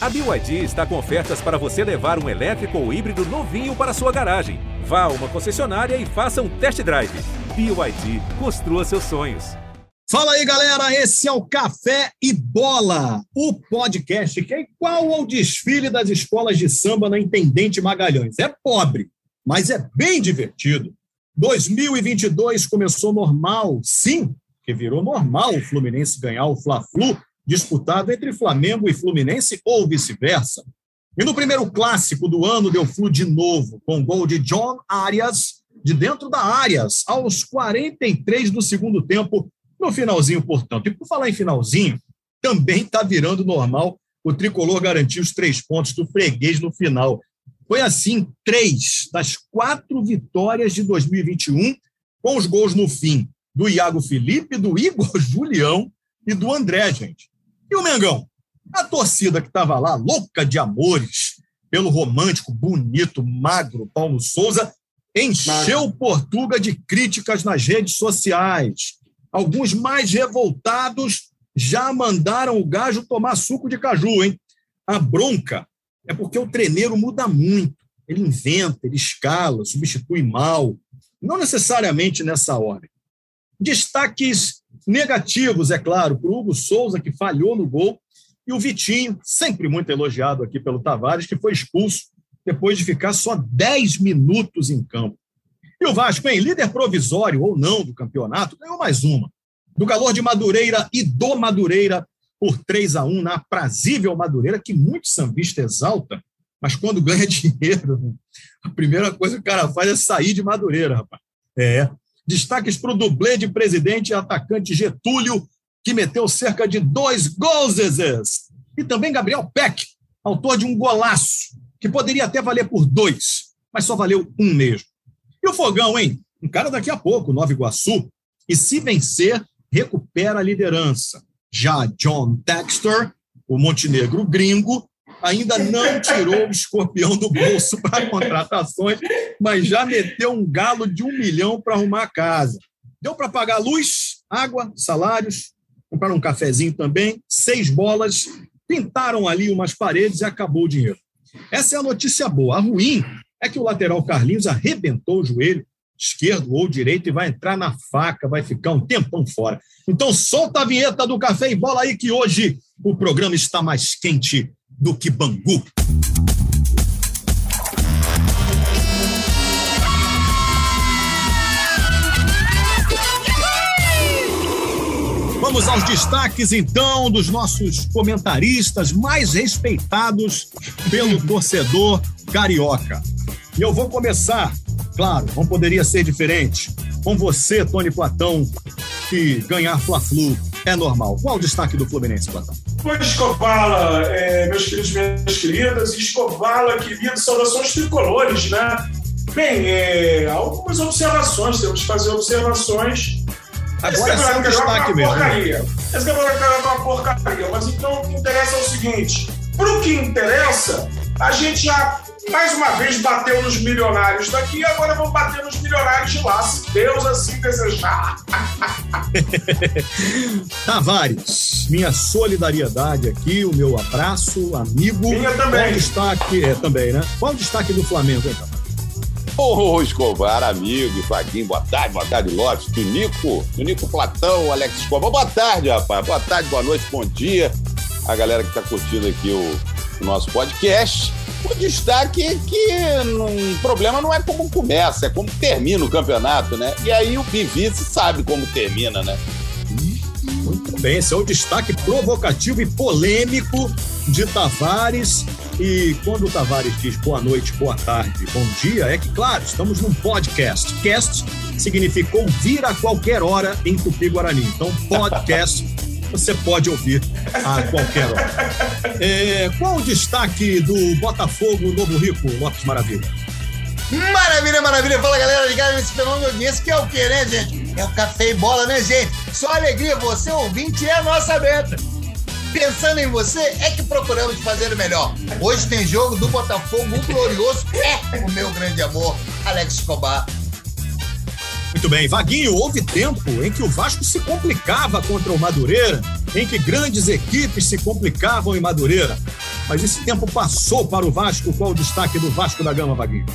A BYD está com ofertas para você levar um elétrico ou híbrido novinho para sua garagem. Vá a uma concessionária e faça um test drive. BYD, construa seus sonhos. Fala aí, galera. Esse é o Café e Bola, o podcast que é igual ao desfile das escolas de samba na Intendente Magalhães. É pobre, mas é bem divertido. 2022 começou normal, sim, que virou normal o Fluminense ganhar o Fla-Flu disputado entre Flamengo e Fluminense ou vice-versa. E no primeiro clássico do ano deu Flu de novo, com gol de John Arias, de dentro da Arias, aos 43 do segundo tempo, no finalzinho, portanto. E por falar em finalzinho, também está virando normal o tricolor garantir os três pontos do freguês no final. Foi assim, três das quatro vitórias de 2021, com os gols no fim do Iago Felipe, do Igor Julião e do André, gente. E o Mengão? A torcida que estava lá, louca de amores, pelo romântico, bonito, magro Paulo Souza, encheu o Portuga de críticas nas redes sociais. Alguns mais revoltados já mandaram o gajo tomar suco de caju, hein? A bronca é porque o treneiro muda muito. Ele inventa, ele escala, substitui mal, não necessariamente nessa ordem. Destaques negativos, é claro, para o Hugo Souza, que falhou no gol, e o Vitinho, sempre muito elogiado aqui pelo Tavares, que foi expulso depois de ficar só 10 minutos em campo. E o Vasco, em líder provisório ou não do campeonato, ganhou mais uma. Do Galor de Madureira e do Madureira, por 3 a 1 na aprazível Madureira, que muito sambista exalta, mas quando ganha dinheiro, a primeira coisa que o cara faz é sair de Madureira, rapaz. É. Destaques para o dublê de presidente e atacante Getúlio, que meteu cerca de dois gols, E também Gabriel Peck, autor de um golaço, que poderia até valer por dois, mas só valeu um mesmo. E o Fogão, hein? Um cara daqui a pouco, Nova Iguaçu, e se vencer, recupera a liderança. Já John Textor, o Montenegro gringo, ainda não tirou o escorpião do bolso para contratações, mas já meteu um galo de um milhão para arrumar a casa. Deu para pagar luz, água, salários, compraram um cafezinho também, seis bolas, pintaram ali umas paredes e acabou o dinheiro. Essa é a notícia boa. A ruim é que o lateral Carlinhos arrebentou o joelho esquerdo ou direito e vai entrar na faca, vai ficar um tempão fora. Então solta a vinheta do café e bola aí que hoje o programa está mais quente do que Bangu. Vamos aos destaques, então, dos nossos comentaristas mais respeitados pelo torcedor carioca. E eu vou começar, claro, não poderia ser diferente, com você, Tony Platão, que ganhar Fla-Flu é normal. Qual o destaque do Fluminense, Platão? Pois, Escovala, é, meus queridos, minhas queridas, Escovala, querido, saudações tricolores, né? Bem, é, algumas observações, temos que fazer observações. Agora é só um destaque mesmo. Né? Porcaria. Esse campeonato é uma porcaria, mas então o que interessa é o seguinte: pro que interessa, a gente já mais uma vez bateu nos milionários daqui, agora vamos bater nos milionários de lá, se Deus assim desejar. Tavares, minha solidariedade aqui, o meu abraço, amigo. Minha também. Qual o destaque, é, também, né? Qual o destaque do Flamengo, então? Ô, oh, Escobar, amigo, Faguinho, boa tarde, boa tarde, Lopes, Tunico, Tunico Platão, Alex Escobar, boa tarde, rapaz, boa tarde, boa noite, bom dia, a galera que tá curtindo aqui o nosso podcast. O destaque é que o problema não é como começa, é como termina o campeonato, né? E aí o Bivice sabe como termina, né? Muito bem, esse é o destaque provocativo e polêmico de Tavares. E quando o Tavares diz boa noite, boa tarde, bom dia, é que, claro, estamos num podcast. Cast significa ouvir a qualquer hora em Tupi-Guarani. Então, podcast você pode ouvir a qualquer hora. É, qual o destaque do Botafogo Novo Rico, Lopes Maravilha? Maravilha, maravilha. Fala, galera, ligado nesse fenômeno audiência, que é o quê, né, gente? É o café e bola, né, gente? Só alegria, você ouvinte é a nossa meta. Pensando em você, é que procuramos fazer o melhor. Hoje tem jogo do Botafogo, o glorioso é o meu grande amor, Alex Escobar. Muito bem, Vaguinho, houve tempo em que o Vasco se complicava contra o Madureira, em que grandes equipes se complicavam em Madureira. Mas esse tempo passou para o Vasco. Qual o destaque do Vasco da Gama, Vaguinho?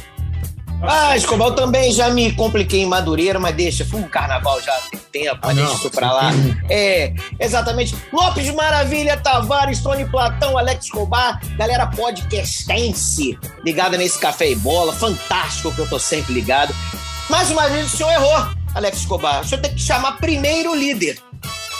Ah, Escobar, eu também já me compliquei em Madureira, mas deixa, foi um carnaval já tem tempo, mas Ah, deixa isso pra lá. É, exatamente. Lopes Maravilha, Tavares, Tony Platão, Alex Escobar, galera podcastense ligada nesse café e bola, fantástico que eu tô sempre ligado. Mais uma vez o senhor errou, Alex Escobar. O senhor tem que chamar primeiro o líder.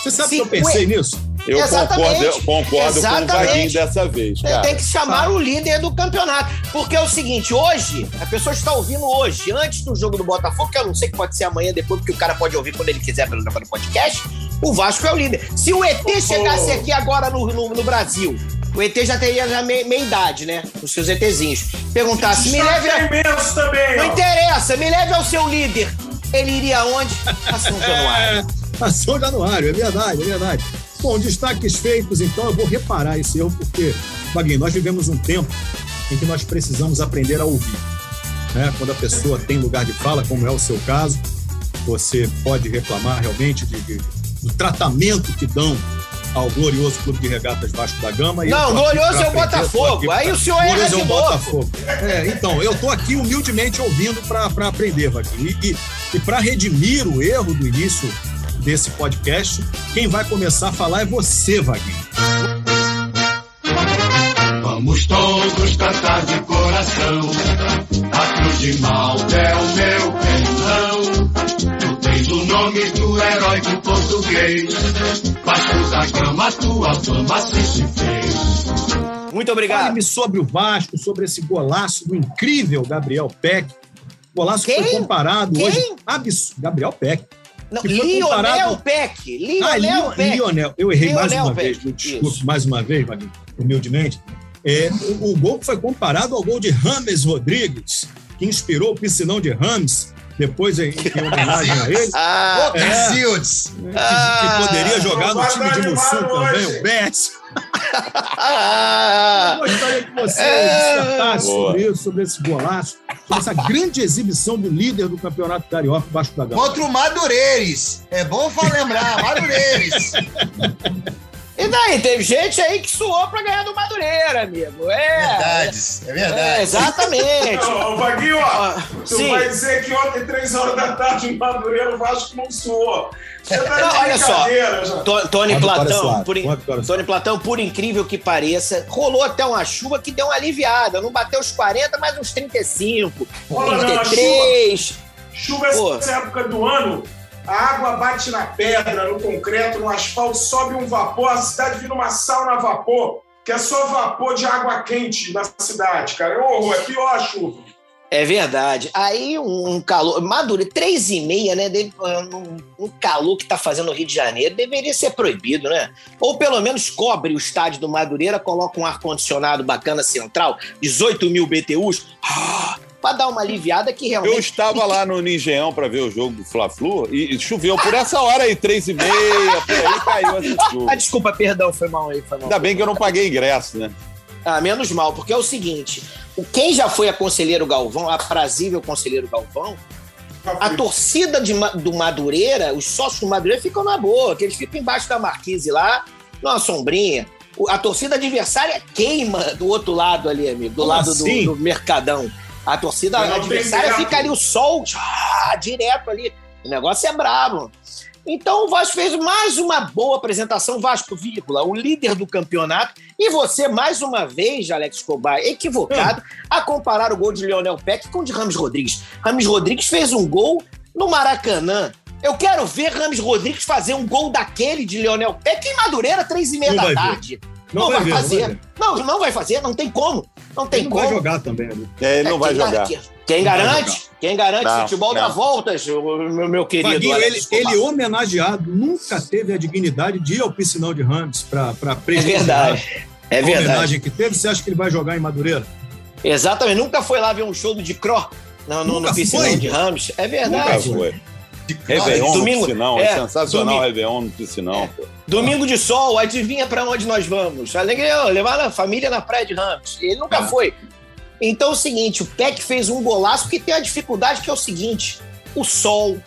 Você sabe Sim, que eu pensei nisso? Eu Exatamente. concordo, eu concordo com o Exatamente. Vaguinho dessa vez, cara. tem que chamar o líder do campeonato. Porque é o seguinte, hoje, a pessoa está ouvindo hoje, antes do jogo do Botafogo, que eu não sei que pode ser amanhã, depois, porque o cara pode ouvir quando ele quiser pelo podcast, o Vasco é o líder. Se o ET chegasse aqui agora no, no, no Brasil, o ET já teria já meia, meia idade, né? Os seus ETzinhos. Perguntasse, me leve... A... é imenso também, Não ó. interessa, me leve ao seu líder. Ele iria aonde? A São Januário. É, Ação Januário, é verdade, é verdade. Bom, destaques feitos, então eu vou reparar esse erro, porque, Vaguinho, nós vivemos um tempo em que nós precisamos aprender a ouvir. Né? Quando a pessoa tem lugar de fala, como é o seu caso, você pode reclamar realmente de, de- do tratamento que dão ao glorioso Clube de Regatas Vasco da Gama. e Não, glorioso é o Botafogo. pra- Aí o senhor erra é de o novo. Botafogo. É, então, eu tô aqui humildemente ouvindo para aprender, Vaguinho. E, e, e para redimir o erro do início desse podcast, quem vai começar a falar é você, Vaguinho. Vamos todos cantar de coração. A cruz de Malta é o meu nome do herói do português. Vasco da Gama, tua fama se se fez. Muito obrigado. Fale-me sobre o Vasco, sobre esse golaço do incrível Gabriel Peck. Golaço que Quem? foi comparado Quem? hoje. Abs... Gabriel Peck. Não, que Lionel comparado- Peck. Ah, Lionel Lio- Peck. Lionel. Eu errei mais Lionel uma Peck, vez, me desculpe isso. mais uma vez, Vaguinho, humildemente. É, o, o gol foi comparado ao gol de Rames Rodrigues, que inspirou o piscinão de Rames, depois em, em homenagem a ele. Ah, É. Cacildes! que, que poderia jogar no time de animado também, hoje. o Betts. ah, Eu gostaria que você É. dissertasse sobre isso, sobre esse golaço, sobre essa grande exibição do líder do Campeonato Carioca, Vasco da Gama. Contra o Madureires. É bom lembrar, Madureires. E daí, teve gente aí que suou pra ganhar do Madureira, amigo. É. Verdades, é é verdade. exatamente. Ô, Vaguinho, ó, tu sim. vai dizer que ontem, três horas da tarde, em Madureira, o Vasco não suou. Você tá Não, olha só. já. To- Tony Platão, por, in- Tony Platão, por incrível que pareça, rolou até uma chuva que deu uma aliviada. Não bateu os 40, mas uns 35, Olha, não, a 33. Chuva Pô. essa época do ano, a água bate na pedra, no concreto, no asfalto, sobe um vapor, a cidade vira uma sauna a vapor, que é só vapor de água quente na cidade, cara. É horror, é pior a chuva. É verdade. Aí um, calor. Maduro, três e meia, né? Um calor que tá fazendo no Rio de Janeiro deveria ser proibido, né? Ou pelo menos cobre o estádio do Madureira, coloca um ar-condicionado bacana central, 18 mil BTUs, ah, pra dar uma aliviada que realmente. Eu estava lá no Ningeão para ver o jogo do Fla-Flu e e choveu por essa hora aí, três e meia, por aí caiu essa Ah, desculpa, perdão, foi mal aí, foi mal. Ainda bem que eu não paguei ingresso, né? Ah, menos mal, porque é o seguinte: o- quem já foi a conselheiro Galvão, a aprazível conselheiro Galvão, a torcida de do Madureira, os sócios do Madureira ficam na boa, que eles ficam embaixo da marquise lá, numa sombrinha. A torcida adversária queima do outro lado ali, amigo, do Como lado do- assim? do, Mercadão. A torcida tem adversária fica ali, o sol ah, direto ali. O negócio é brabo. Então o Vasco fez mais uma boa apresentação, Vasco, vírgula, o líder do campeonato. E você, mais uma vez, Alex Escobar, equivocado a comparar o gol de Leonel Peck com o de Rames Rodrigues. Rames Rodrigues fez um gol no Maracanã. Eu quero ver Rames Rodrigues fazer um gol daquele de Leonel Peck em Madureira, três e meia Não da vai ver. Não Não, vai vai, ver, não fazer. vai ver. Não, não vai fazer, não tem como. Não tem Ele não como. vai jogar também, amigo. É, ele não É, vai quem jogar. gar- Quem Não vai garante? Quem garante? Não, futebol não. dá voltas, meu, meu querido. Vaguinho, ele, ele homenageado, nunca teve a dignidade de ir ao piscinão de Rams para É prestigiar verdade. É a verdade. homenagem que teve. Você acha que ele vai jogar em Madureira? Exatamente. Nunca foi lá ver um show do Dicró no, no, Nunca no piscinão foi? de Ramos. É Nunca verdade. foi. Réveillon no domingo- piscinão, é, é, sensacional domingo- Réveillon no piscinão. pô. Domingo de sol, adivinha pra onde nós vamos? Alegria, levar a família na praia de Ramos. Ele nunca É. foi. Então é o seguinte, o Peck fez um golaço que tem a dificuldade que é o seguinte, o sol,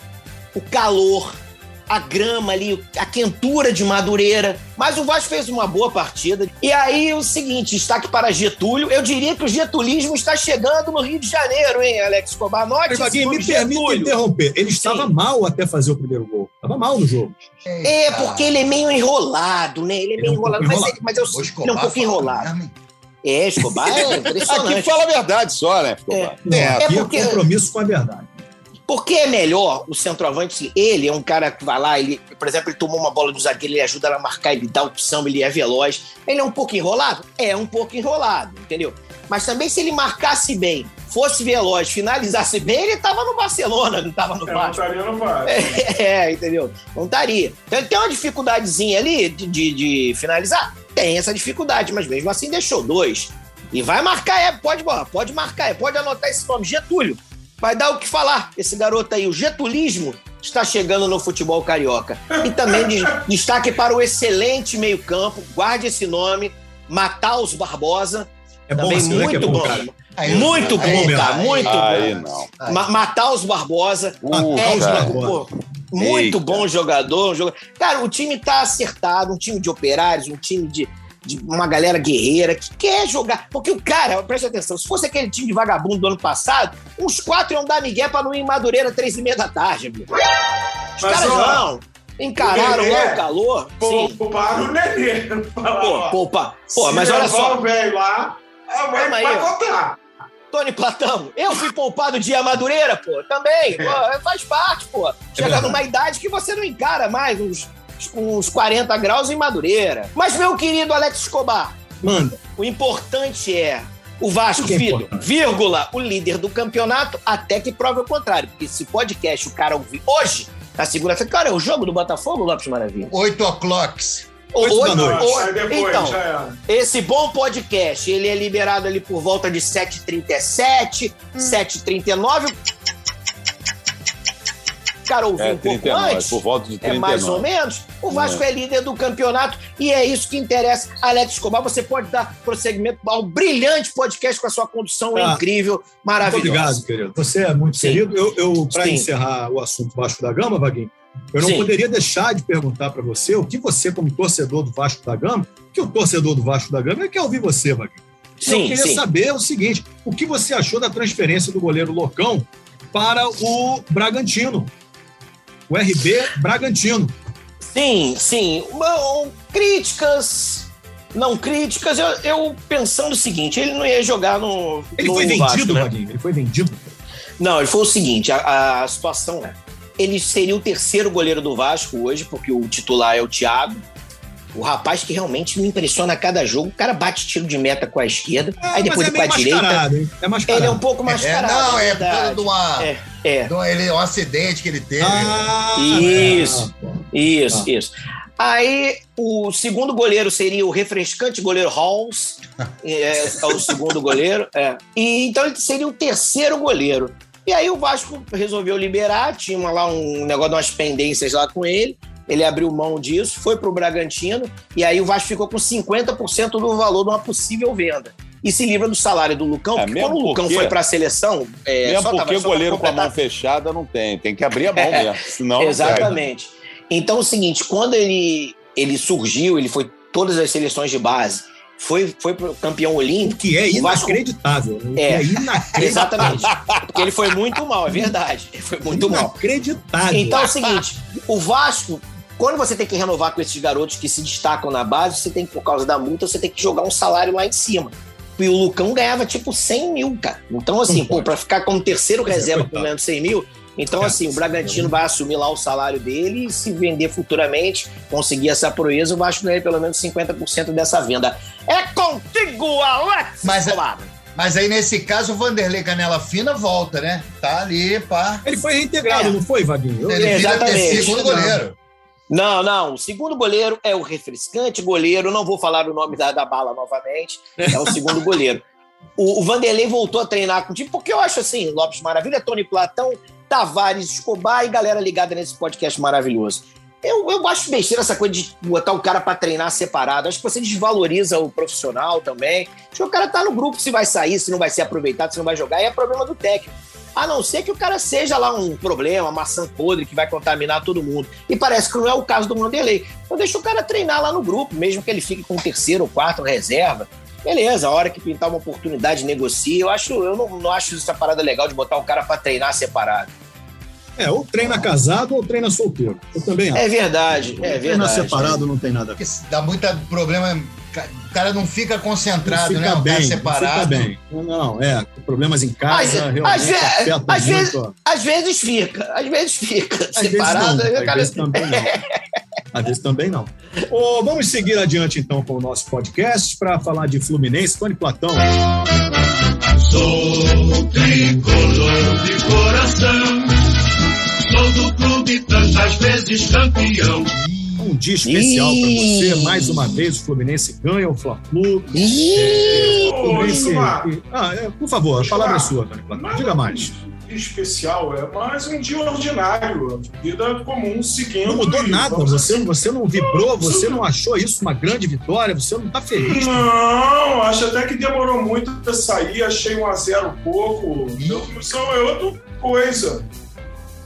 o calor, a grama ali, a quentura de Madureira. Mas o Vasco fez uma boa partida. E aí o seguinte, destaque para Getúlio. Eu diria que o getulismo está chegando no Rio de Janeiro, hein, Alex Escobar? Note Vaguinho, me permita Getúlio. interromper. Ele estava mal até fazer o primeiro gol. Estava mal no jogo. É, porque ele é meio enrolado, né? Ele é Ele meio é um enrolado, mas, enrolado. ele- mas eu, O ele é um Escobar pouco enrolado. É, Escobar é Aqui impressionante. fala a verdade só, né? Escobar? É, aqui é, porque- compromisso com a verdade. Porque é melhor o centroavante, ele é um cara que vai lá, ele, por exemplo, ele tomou uma bola do zagueiro, ele ajuda a marcar, ele dá opção, ele é veloz. Ele é um pouco enrolado? É um pouco enrolado, entendeu? Mas também se ele marcasse bem, fosse veloz, finalizasse bem, ele tava no Barcelona, não tava no É, Vasco. Não vai. É, entendeu? Não estaria. Então ele tem uma dificuldadezinha ali de, de, de finalizar? Tem essa dificuldade, mas mesmo assim deixou dois. E vai marcar, é, pode, pode marcar, é, pode anotar esse nome, Getúlio. Vai dar o que falar. Esse garoto aí, o getulismo, está chegando no futebol carioca. E também de- destaque para o excelente meio-campo, guarde esse nome, Mataus Barbosa. É bom também que é muito bom, bom. cara. Aí, Muito aí, bom, tá? Muito Aí bom. aí. Ma Mataus Barbosa. Uh, É, muito Eita. bom jogador, um jogador. Cara, o time tá acertado, um time de operários, um time de, de uma galera guerreira que quer jogar. Porque o cara, presta atenção, se fosse aquele time de vagabundo do ano passado, uns quatro iam dar migué pra não ir em Madureira três e meia da tarde, amigo. Os Mas, caras não. Encararam o lá o calor. Pouparam o Nenê. Pô, pô, pá. Pô, Se mas olha só, o velho lá, aí, vai contar. Tony Platão, eu fui poupado de Madureira, pô, também. Pô, faz parte, pô. Chega verdade. numa idade que você não encara mais uns, uns 40 graus em Madureira. Mas, meu querido Alex Escobar, Manda. o importante é o Vasco, é filho, vírgula, o líder do campeonato, até que prove o contrário. Porque se podcast o cara ouvir hoje, na segunda-feira, cara, é o jogo do Botafogo, Lopes Maravilha? 8 o'clocks. Oito da noite. depois então, esse bom podcast, ele é liberado ali por volta de 7h37, Hum. 7h39. Cara, ouviu É, um pouco 39, antes. por volta de É 39. mais ou menos. O Vasco é. líder do campeonato e é isso que interessa. Alex Escobar, você pode dar prosseguimento ao brilhante podcast com a sua condução Tá. incrível, Muito maravilhosa. obrigado, querido. Você é muito Sim. querido. Eu, eu para encerrar o assunto Vasco da Gama, Vaguinho, eu não Sim. poderia deixar de perguntar para você o que você, como torcedor do Vasco da Gama, que o torcedor do Vasco da Gama quer ouvir você, Vaguinho. eu Sim, queria sim. saber o seguinte: o que você achou da transferência do goleiro Locão para o Bragantino? O RB Bragantino. Sim, sim. Bom, críticas, não críticas. Eu, eu pensando o seguinte, ele não ia jogar no Ele no foi vendido, Vasco, né? Ele foi vendido? Não, ele foi o seguinte: a, a situação é. Ele seria o terceiro goleiro do Vasco hoje, porque o titular é o Thiago. O rapaz que realmente me impressiona a cada jogo. O cara bate tiro de meta com a esquerda, aí depois mas é com a direita. hein? É mascarado. Ele é um pouco É, mascarado. não, é por verdade. causa de uma. É, é. um- ele, um acidente que ele teve. Ah, Isso. tá. Isso, Ah. isso. Aí o segundo goleiro seria o refrescante goleiro Halls. é, é o segundo goleiro. É. E então ele seria o terceiro goleiro. E aí o Vasco resolveu liberar, tinha uma- lá um negócio de umas pendências lá com ele. Ele abriu mão disso, foi pro Bragantino, e aí o Vasco ficou com 50% do valor de uma possível venda. E se livra do salário do Lucão, É, porque quando o Lucão porque- foi pra seleção. É, Mesmo só tava- porque só o pra goleiro com a mão fechada não tem. Tem que abrir a mão mesmo. Senão. Exatamente. Então é o seguinte, quando ele, ele surgiu, ele foi todas as seleções de base, foi, foi pro campeão O olímpico. que é O Vasco- inacreditável. O É. é inacreditável. Exatamente. Porque ele foi muito mal, é verdade. Ele foi muito mal. Inacreditável. Então é o seguinte, o Vasco, quando você tem que renovar com esses garotos que se destacam na base, você tem que, por causa da multa, você tem que jogar um salário lá em cima. E o Lucão ganhava tipo 100 mil, cara. Então, assim, pô, pra ficar como terceiro é, reserva por menos 100 mil, então, É, assim, o Bragantino é. vai assumir lá o salário dele e se vender futuramente, conseguir essa proeza, o Vasco ganha pelo menos 50% dessa venda. É contigo, Alex! Mas é- Escobar. Mas aí, nesse caso, o Vanderlei Canela Fina volta, né? Tá ali, pá. Ele foi reintegrado, É. não foi, Vaguinho? Ele vira Exatamente. ter segundo goleiro. Não, não. O segundo goleiro é o refrescante goleiro. Não vou falar o nome da, da bala novamente. É o segundo goleiro. O, o Vanderlei voltou a treinar com o time, porque eu acho assim: Lopes Maravilha, Tony Platão, Tavares, Escobar e galera ligada nesse podcast maravilhoso. Eu, eu acho besteira essa coisa de botar o cara pra treinar separado. Acho que você desvaloriza o profissional também. Acho que o cara tá no grupo se vai sair, se não vai ser aproveitado, se não vai jogar, e é problema do técnico. A não ser que o cara seja lá um problema, maçã podre que vai contaminar todo mundo. E parece que não é o caso do Vanderlei. Então deixa o cara treinar lá no grupo, mesmo que ele fique com o terceiro ou quarto reserva. Beleza, a hora que pintar uma oportunidade, negocia. Eu acho, eu não, não acho essa parada legal de botar o cara para treinar separado. É, ou treina casado ou treina solteiro. Eu também acho. É verdade, é Treina verdade. separado não tem nada a ver. Porque dá muito problema. O cara não fica concentrado, Não né? fica O cara bem, separado. não fica bem. Não, não, é. Problemas em casa, às ve- às vezes, às vezes fica, às vezes fica Às vezes separado. não, aí o às cara- vezes também não. Às vezes também não. Ô, vamos seguir adiante, então, com o nosso podcast para falar de Fluminense. Tony Platão, Sou tricolor de coração. Sou do clube tantas vezes campeão. Um dia especial para você. Mais uma vez, o Fluminense ganha o Fla-Flu. Ô, Fluminense- Gilmar, Ah, é, por favor, a palavra é sua, nada Diga mais. especial, é mais um dia ordinário, vida comum, seguindo. Não mudou nada, você, assim. você não vibrou, você não achou isso uma grande vitória, você não está feliz. Não, acho até que demorou muito pra sair, achei um a zero pouco. São, é outra coisa.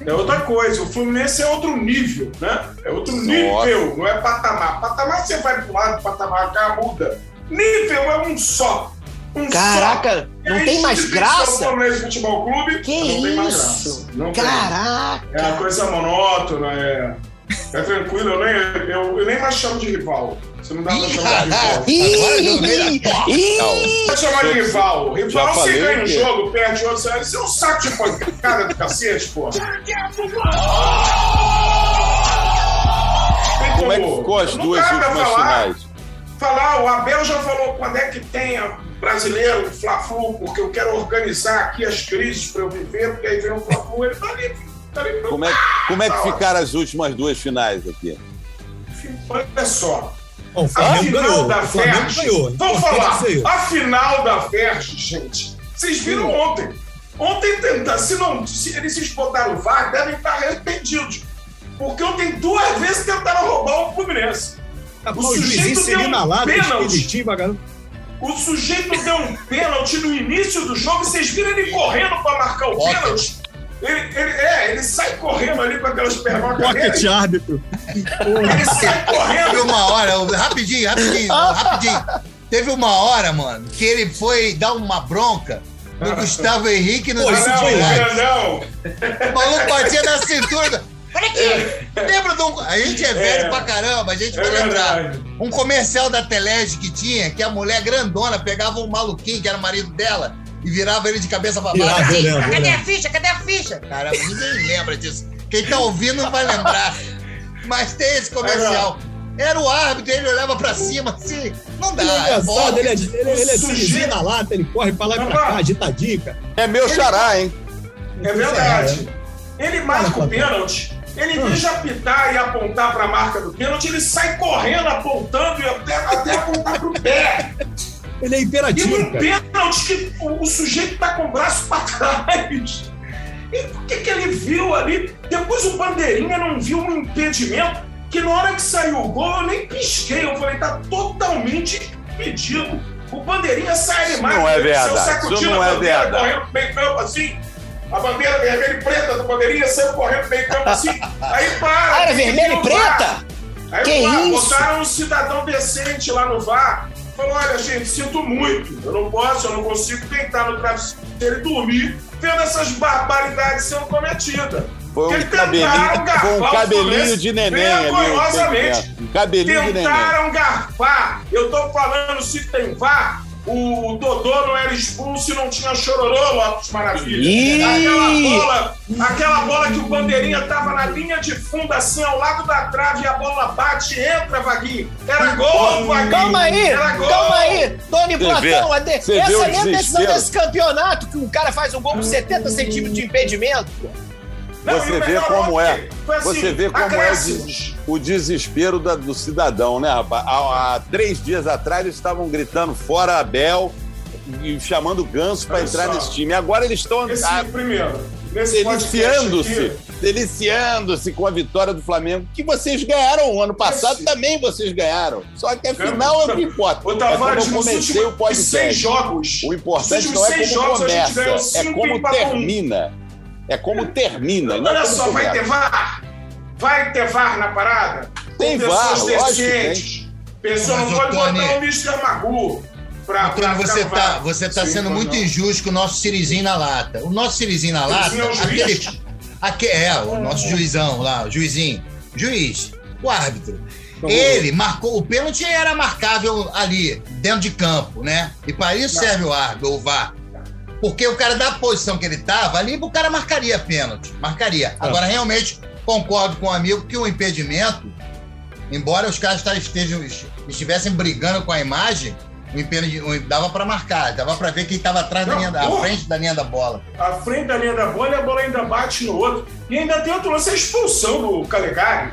É outra coisa. O Fluminense é outro nível, né? É outro nível, não é patamar. Patamar você vai pro lado, patamar cá muda. Nível é um só. Um Caraca, só. não a tem mais graça? Fluminense Futebol Clube Que não tem mais isso? graça. Não tem. Caraca! É uma coisa monótona, é. É tranquilo, eu nem, eu, eu nem mais chamo de rival. Você não dá pra chamar de rival. Pode chamar de rival. Rival você ganha um que- jogo, perde outro. você- Isso é um saco de pancada do cacete, pô. Tem Como é que ficou as Não duas dá pra últimas falar, finais? Falar, o Abel já falou quando é que tenha brasileiro, Fla-Flu, porque eu quero organizar aqui as crises pra eu viver, porque aí vem o Fla-Flu, ele tá tá ali Como é, como é que ficaram as últimas duas finais aqui? Olha só, Bom, o A final ganhou. da ganhou. Vamos falar. A final da Ferj, gente. Vocês viram ontem. Ontem tenta, se não, se eles se botaram o VAR, devem estar arrependidos. Porque ontem duas vezes tentaram roubar o Fluminense. Tá bom, O sujeito deu um pênalti. O sujeito deu um pênalti no início do jogo. Vocês viram ele correndo para marcar o pênalti? Ele, ele- é, ele sai correndo ali com aquelas pernocas Pocket árbitro. Ele sai Teve correndo. uma hora, rapidinho, rapidinho, rapidinho. Teve uma hora, mano, que ele foi dar uma bronca no Gustavo Henrique no Pô, Não, Disneyland. não. O maluco batia na cintura. Olha aqui, lembra de um... A gente é velho É. pra caramba, a gente É vai lembrar. verdade. Um comercial da Telege que tinha, que a mulher grandona pegava um maluquinho, que era o marido dela, e virava ele de cabeça pra baixo. Virava, assim, eu lembro, eu cadê a ficha? Cadê a ficha? Caramba, ninguém lembra disso. Quem tá ouvindo não vai lembrar. Mas tem esse comercial. Era o árbitro, ele olhava pra cima assim. Não dá. Ele é é engraçado, bola. ele é, ele, ele é na lata, ele corre pra lá e pra cá, agitadinho, cara. É meu xará, hein? É verdade. Ele marca o pênalti. Ele, em vez de apitar e apontar para a marca do pênalti, ele sai correndo, apontando e até, até apontar para o pé. Ele é E imperativo, um cara. pênalti que o, o sujeito tá com o braço para trás. E por que, que ele viu ali? Depois o Bandeirinha não viu um impedimento que na hora que saiu o gol eu nem pisquei. Eu falei, tá totalmente impedido. O Bandeirinha sai Isso animado. não é verdade, isso não a é bandeira, verdade. Correndo pro meio campo assim. A bandeira vermelha e preta do Bandeirinha saiu correndo meio campo assim. Aí para. Ah, era vermelho e preta? Aí Que VAR, isso? botaram um cidadão decente lá no VAR. Falou: olha, gente, sinto muito. Eu não posso, eu não consigo deitar no travesseiro e dormir vendo essas barbaridades sendo cometidas. Foi um cabelinho, tentaram garfar foi um cabelinho de neném ali. vergonhosamente. entendimento. Um cabelinho de neném. Tentaram garfar. Eu tô falando se tem VAR. O Dodô não era expulso e não tinha chororô, Lopes Maravilha. Ih! Aquela bola, aquela bola que o Bandeirinha tava na linha de fundo, assim, ao lado da trave, e a bola bate e entra, Vaguinho. Era gol, Vaguinho. Calma aí, Era gol. calma aí. Tony Platão, a de- essa o nem é a decisão desse campeonato, que um cara faz um gol com 70 centímetros de impedimento. Você o vê como é. assim, Você vê como é o, o desespero do cidadão, né, rapaz? Há, três dias atrás eles estavam gritando fora Abel e chamando o Ganso para entrar nesse time. Agora eles estão podcast deliciando-se, deliciando-se com a vitória do Flamengo, que vocês ganharam o ano passado Esse- também vocês ganharam. Só que a final é o que importa. Ô, É como Tavares, eu comecei o últimos seis podcast. jogos, O importante não é como começa, é como termina. É como termina. não Olha como só, vai ter VAR? Vai ter VAR na parada? Tem Com VAR, pessoas deficientes. Pessoa Mas, não pode Tony- botar o Mr. Magu pra, Antônio, pra você tá, você tá Sim, sendo muito não. injusto com o nosso Sirizinho na lata. O nosso Sirizinho na lata, Sirizinho é o juiz? aquele. aque- é, o nosso juizão lá, o juizinho. Juiz, o árbitro. Ele marcou, o pênalti era marcável ali, dentro de campo, né? E para isso serve o árbitro, o VAR. Porque o cara da posição que ele tava ali, o cara marcaria pênalti. Marcaria. Agora, realmente, concordo com o amigo que o impedimento, embora os caras estejam, estivessem brigando com a imagem, o impedimento dava para marcar, dava para ver quem estava atrás da linha da, à frente da linha da bola. À frente da linha da bola e a bola ainda bate no outro. E ainda tem outro lance, a expulsão do Calegari.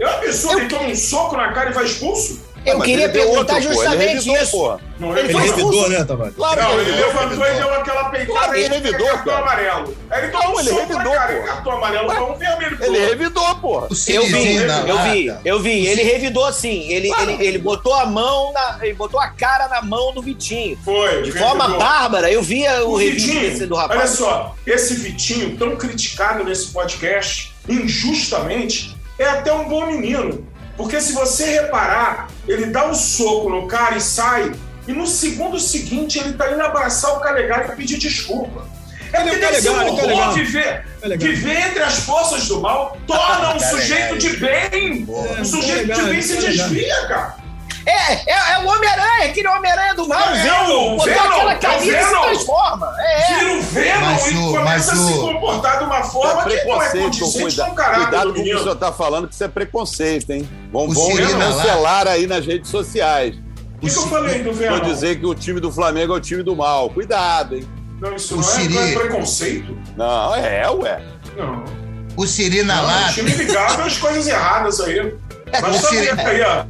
É um absurdo, ele toma um soco na cara e vai expulso. Eu queria perguntar outro, pô, ele justamente revidou, isso. pô. Não, Ele Ele foi revidou, né, Tavares? Claro Não, ele levantou e deu aquela peitada Claro, ele revidou, cartão cara. amarelo. Ele tomou Não, um ele revidou, cara cartão amarelo, foi um vermelho. pro Ele revidou, pô. Eu vi, eu vi, eu vi. Ele revidou sim. Ele, Claro. ele, ele botou a mão, na, ele botou a cara na mão do Vitinho. Foi. De revidou. forma bárbara, eu via o, O Vitinho, do olha rapaz. só, esse Vitinho, tão criticado nesse podcast, injustamente, é até um bom menino. Porque se você reparar, ele dá um soco no cara e sai, e no segundo seguinte ele tá indo abraçar o Calegari e pedir desculpa. É Cadê porque o deve ser um Calegari, horror viver, viver entre as forças do mal, torna um sujeito de bem. Um sujeito de bem se desvia, cara. É, é, é o Homem-Aranha, aquele Homem-Aranha do mal, É, Venom. o Botou Venom, aquela é o camisa e se Venom. transforma. É, é. Tira o Venom Mas e o- começa mas a se o- comportar de uma É forma que não é preconceito, condizente com o caráter cuidado do com o que o senhor tá falando, que isso é preconceito, hein? Vão, O vão lá- cancelar aí nas redes sociais. O que, que eu falei do Venom? Vou dizer que o time do Flamengo é o time do mal. Cuidado, hein? Não, isso O não é, Siri- não é preconceito? Não, é, ué. Não. O Siri na Não, lata. time ligado às coisas erradas aí. Mas o Siri- aí, ó,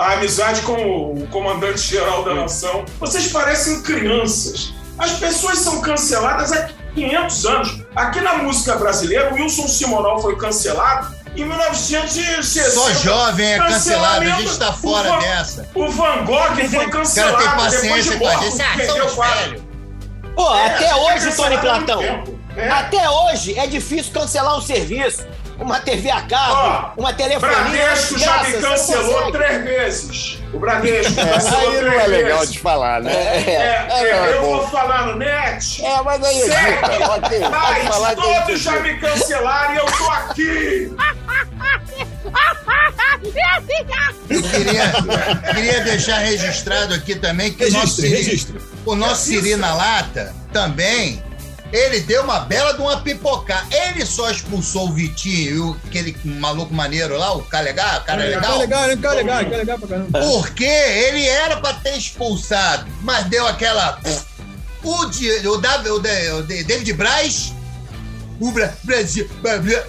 a amizade com o comandante-geral da nação. Vocês parecem crianças. As pessoas são canceladas há 500 anos. Aqui na música brasileira, o Wilson Simonal foi cancelado em 1960. Só jovem é cancelado, a gente Cancelamento. tá fora O Van- dessa. O Van Gogh foi O cara cancelado tem depois paciência de com a morto, gente. Ah, somos velhos. Pô, É, até hoje, cancelado Tony Platão. É. Até hoje é difícil cancelar um serviço. Uma TV a cabo, Ó, uma telefonia. Bradesco já me cancelou três vezes. O Bradesco cancelou Aí três não é legal vezes. de falar, né? É, É, é, é, não, é eu bom. vou falando, net. É, mas aí. Pode Mas falar todos já me cancelaram e eu tô aqui. Eu queria, queria deixar registrado aqui também que o nosso, Siri, o nosso Siri na lata também, ele deu uma bela de uma pipocar. Ele só expulsou o Vitinho e aquele maluco maneiro lá, o cara legal, o cara Tá legal. Tá legal, tá legal pra caramba. Porque ele era pra ter expulsado, mas deu aquela. O, Di- o, Davi- o Da- o Da- David Braz, o Bra- Brasil,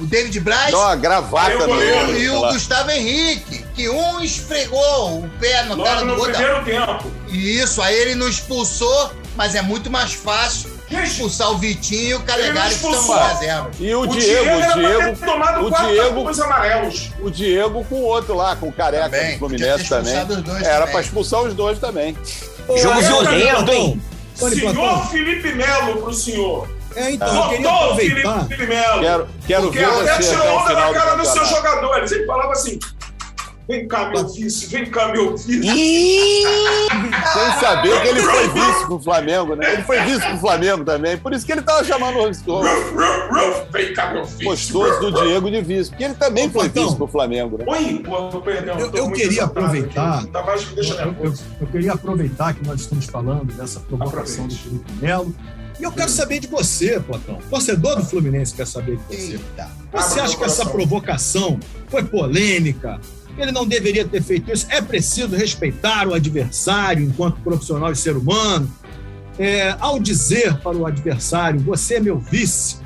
o David Braz Dá uma gravata Aí o goleiro e o. Gustavo Henrique, que um esfregou o pé no cara Logo do no outro. primeiro tempo. E Isso, aí ele não expulsou, mas é muito mais fácil expulsar o Vitinho e o Calegari que estão expulsou. na reserva. E o, o Diego, era o pra Diego, ter tomado o quatro Diego, cartões amarelos. o Diego com o outro lá, com o careca Também, do Fluminense também. os Era também. pra expulsar os dois também. Jogo violento, hein? Senhor. Felipe Melo pro senhor. É, então, eu queria aproveitar. Felipe Melo. Quero, quero Porque ver até você tirou onda na cara do dos seus jogadores. Ele falava assim: vem cá, meu vice, vem cá, meu vice. Sem saber que ele foi vice pro Flamengo, né? Ele foi vice pro Flamengo também. Por isso que ele tava chamando o Ruf, ruf, ruf, vem cá, meu vice. gostoso do Diego de vice. Porque ele também foi vice pro Flamengo, né? Oi, pô, perdão. Eu- queria aproveitar- me deixa Eu, eu- queria aproveitar que nós estamos falando dessa provocação do. Felipe Melo. E eu quero saber de você, Platão. Torcedor do Fluminense quer saber de você. Eita. Você acha que essa provocação foi polêmica? Ele não deveria ter feito isso? É preciso respeitar o adversário enquanto profissional e ser humano? É, ao dizer para o adversário, você é meu vice,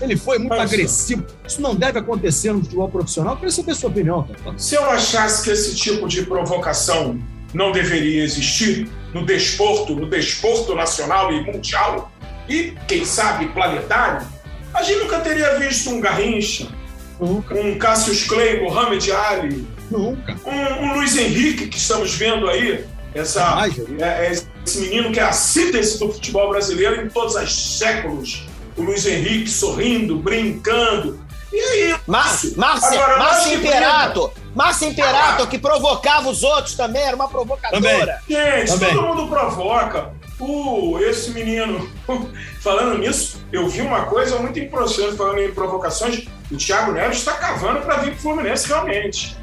ele foi muito Olha só. agressivo. Isso não deve acontecer no futebol profissional. Eu queria saber a sua opinião, Platão. Se eu achasse que esse tipo de provocação não deveria existir no desporto, no desporto nacional e mundial, e, quem sabe, planetário, a gente nunca teria visto um Garrincha, Nunca, um Cassius Clay, Mohamed Ali, nunca. um, um Luiz Henrique que estamos vendo aí, essa, Jamais, é, é esse menino que é a síntese do futebol brasileiro em todos os séculos. o Luiz Henrique sorrindo, brincando. E aí, Márcio. Márcio, Agora, Márcio Imperato. Márcio Imperato, que provocava os outros também, era uma provocadora. Gente, Também. todo mundo provoca. O, esse menino, falando nisso, eu vi uma coisa muito impressionante falando em provocações. O Thiago Neves está cavando para vir pro Fluminense realmente.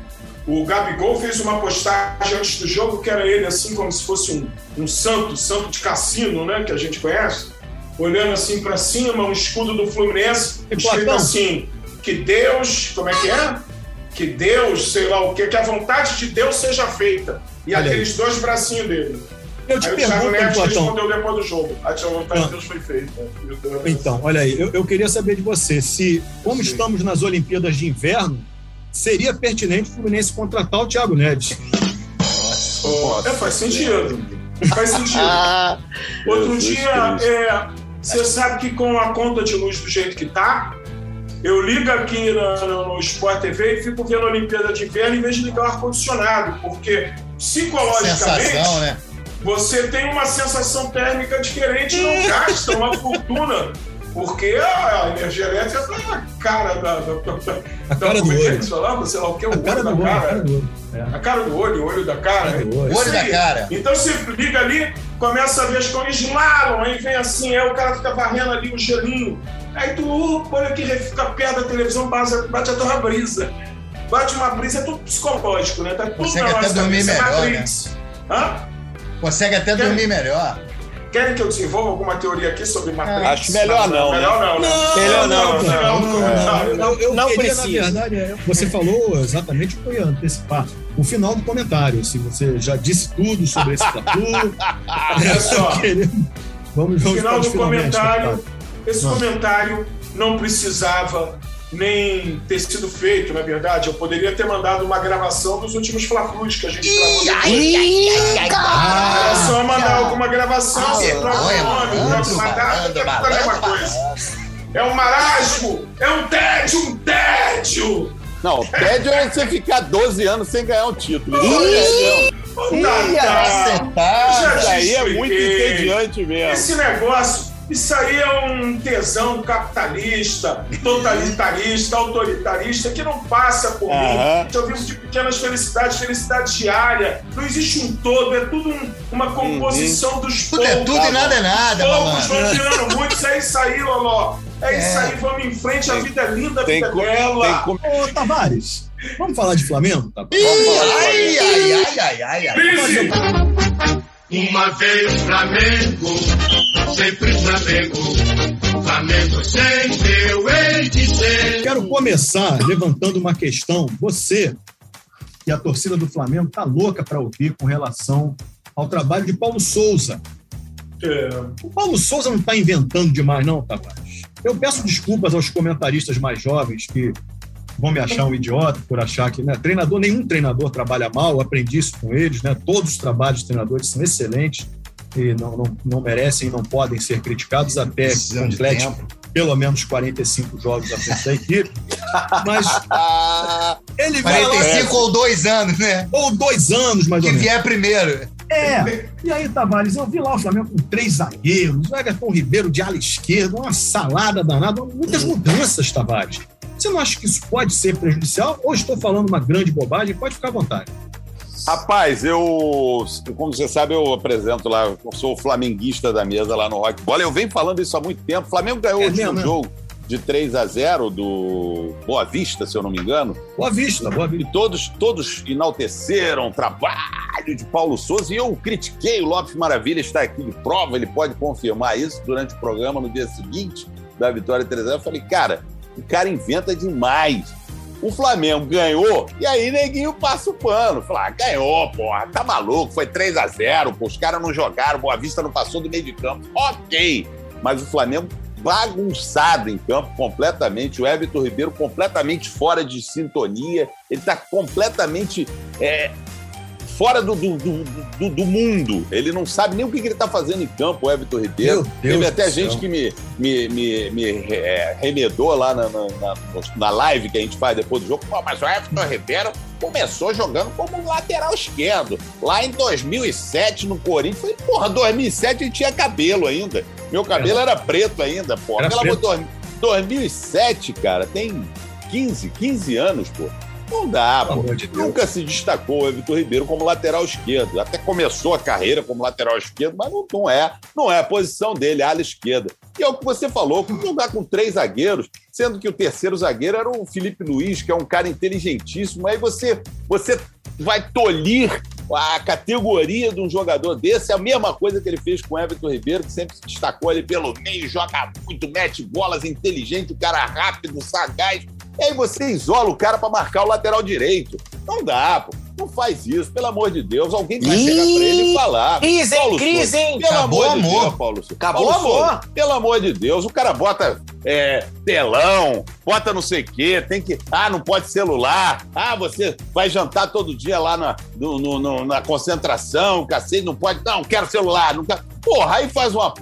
O Gabigol fez uma postagem antes do jogo que era ele assim como se fosse um, um santo, santo de cassino, né, que a gente conhece, olhando assim para cima, um escudo do Fluminense, E escrito Platão? assim: que Deus, como é que é? Que Deus, sei lá o que, que a vontade de Deus seja feita. E Olha aí. aqueles dois bracinhos dele. Eu te Aí o Thiago pergunto, Neves respondeu depois do jogo. A vontade Ah. de Deus foi feita. Então, olha aí, eu, eu queria saber de você se, como Sim. estamos nas Olimpíadas de Inverno, seria pertinente o Fluminense contratar o Thiago Neves. Oh, é, faz sentido. Faz sentido. Ah, Outro dia, é, você sabe que com a conta de luz do jeito que tá, eu ligo aqui no, no Sport TV e fico vendo a Olimpíada de Inverno em vez de ligar o ar-condicionado, porque psicologicamente Sensação, né? você tem uma sensação térmica diferente não gasta uma fortuna. Porque a energia elétrica tá na cara da. da, da A cara como do é que é olho. lá? Sei lá o que é o A cara olho do da olho, a cara. cara do olho. É, A cara do olho, o olho da cara. cara olho. Olho da cara. Então você liga ali, começa a ver as cores slalom, aí vem assim, aí o cara fica varrendo ali o gelinho. Aí tu, uh, olha que fica perto da televisão, bate, bate a tua brisa. Bate uma brisa, é tudo psicológico, né? Tá tudo Consegue na até dormir cabeça, melhor, Matrix. Hã? Consegue até dormir melhor. Querem que eu desenvolva alguma teoria aqui sobre Matrix? Acho melhor não, né? Melhor não, né? Melhor não, não, não, não. Não precisa. na verdade, é, você falou exatamente o que eu ia antecipar. O final do comentário, se você já disse tudo sobre esse tatu. Olha só. Vamos, No vamos final do comentário, Papai. esse Não. comentário não precisava nem ter sido feito, na verdade. Eu poderia ter mandado uma gravação dos últimos Fla-Flus que a gente gravou. Ih, Era Ah, só mandar alguma gravação, Ah, você troca o nome, uma data, é a mesma coisa. É um marasmo, é um tédio, um tédio. Não, tédio é você ficar 12 anos sem ganhar um título. Isso é Ih, Isso aí é muito entediante mesmo. Esse negócio, isso aí é um tesão capitalista, totalitarista, autoritarista, que não passa por Aham. mim. Eu vivo de pequenas felicidades, felicidade diária. Não existe um todo, é tudo um- uma composição dos Tudo é poucos. tudo e nada é nada, Poucos vão tirando muitos, é isso aí, Loló. É, isso É. aí, vamos em frente, a vida é linda, a Tem, vida é tem bela. Ô, Tavares, vamos falar de Flamengo? Tá? Ih, ai, ai, ai, ai, ai, ai. Uma vez Flamengo, sempre Flamengo. Flamengo sempre eu hei de ser. Quero começar levantando uma questão. Você e a torcida do Flamengo tá louca para ouvir com relação ao trabalho de Paulo Souza. É, O Paulo Souza não está inventando demais, não, Tavares. Eu peço desculpas aos comentaristas mais jovens que vão me achar um idiota por achar que né, treinador, nenhum treinador trabalha mal, eu aprendi isso com eles, né? Todos os trabalhos dos treinadores são excelentes e não, não, não merecem e não podem ser criticados até de complete pelo menos 45 jogos à frente da equipe. Mas ele vai lá, 45 ou 2 anos, né? ou dois anos mais Que ou menos. vier primeiro. É. E aí, Tavares, eu vi lá o Flamengo com três zagueiros, o Everton Ribeiro de ala esquerda, uma salada danada, muitas mudanças, Tavares. Você não acha que isso pode ser prejudicial ou estou falando uma grande bobagem? Pode ficar à vontade. Rapaz, eu, como você sabe, eu apresento lá, eu sou o flamenguista da mesa lá no Rock Bola. Eu venho falando isso há muito tempo. O Flamengo ganhou É mesmo, né? jogo de 3 a 0 do Boa Vista, se eu não me engano. Boa vista, boa E vista. todos, todos enalteceram o trabalho de Paulo Souza. E eu critiquei o Lopes Maravilha, está aqui de prova, ele pode confirmar isso durante o programa no dia seguinte da vitória 3 a 0. Eu falei, cara, o cara inventa demais. O Flamengo ganhou, e aí neguinho passa o pano. Fala, ah, ganhou, porra, tá maluco, foi 3 a 0 pô, os caras não jogaram, Boa Vista não passou do meio de campo. Ok, mas o Flamengo bagunçado em campo completamente, o Everton Ribeiro completamente fora de sintonia, ele tá completamente é, fora do, do, do, do- do mundo. Ele não sabe nem o que, ele tá fazendo em campo, o Everton Ribeiro. Teve até céu. gente que me, me, me, me é, remedou lá na, na, na- live que a gente faz depois do jogo. Pô, mas o Everton Ribeiro começou jogando como um lateral esquerdo. Lá em 2007, no Corinthians. Falei, porra, 2007 ele tinha cabelo ainda. Meu cabelo era preto ainda, pô. Era Pelo amor preto. de Deus, 2007, cara, tem 15, 15 anos, pô. Não dá, pô. de. Nunca se destacou o Everton Ribeiro como lateral esquerdo. Até começou a carreira como lateral esquerdo, mas não, não é. Não é a posição dele, a ala esquerda. E é o que você falou, jogar com três zagueiros, sendo que o terceiro zagueiro era o Felipe Luiz, que é um cara inteligentíssimo. Aí você, você vai tolir a categoria de um jogador desse. É a mesma coisa que ele fez com o Everton Ribeiro, que sempre se destacou ali pelo meio, joga muito, mete bolas, inteligente, o cara rápido, sagaz. E aí você isola o cara para marcar o lateral direito. Não dá, pô. Não faz isso, pelo amor de Deus. Alguém vai chegar pra ele e falar. Crise, hein? Paulo Crise, Souza, hein? Pelo Acabou amor de amor. Deus, Paulo Souza. Acabou Paulo Souza, amor. Pelo amor de Deus, o cara bota é, telão, bota não sei o quê, tem que. Ah, não pode celular. Ah, você vai jantar todo dia lá na, no- no- no- na concentração, cacete, não pode. Não, quero celular. Não quero... Porra, aí faz uma.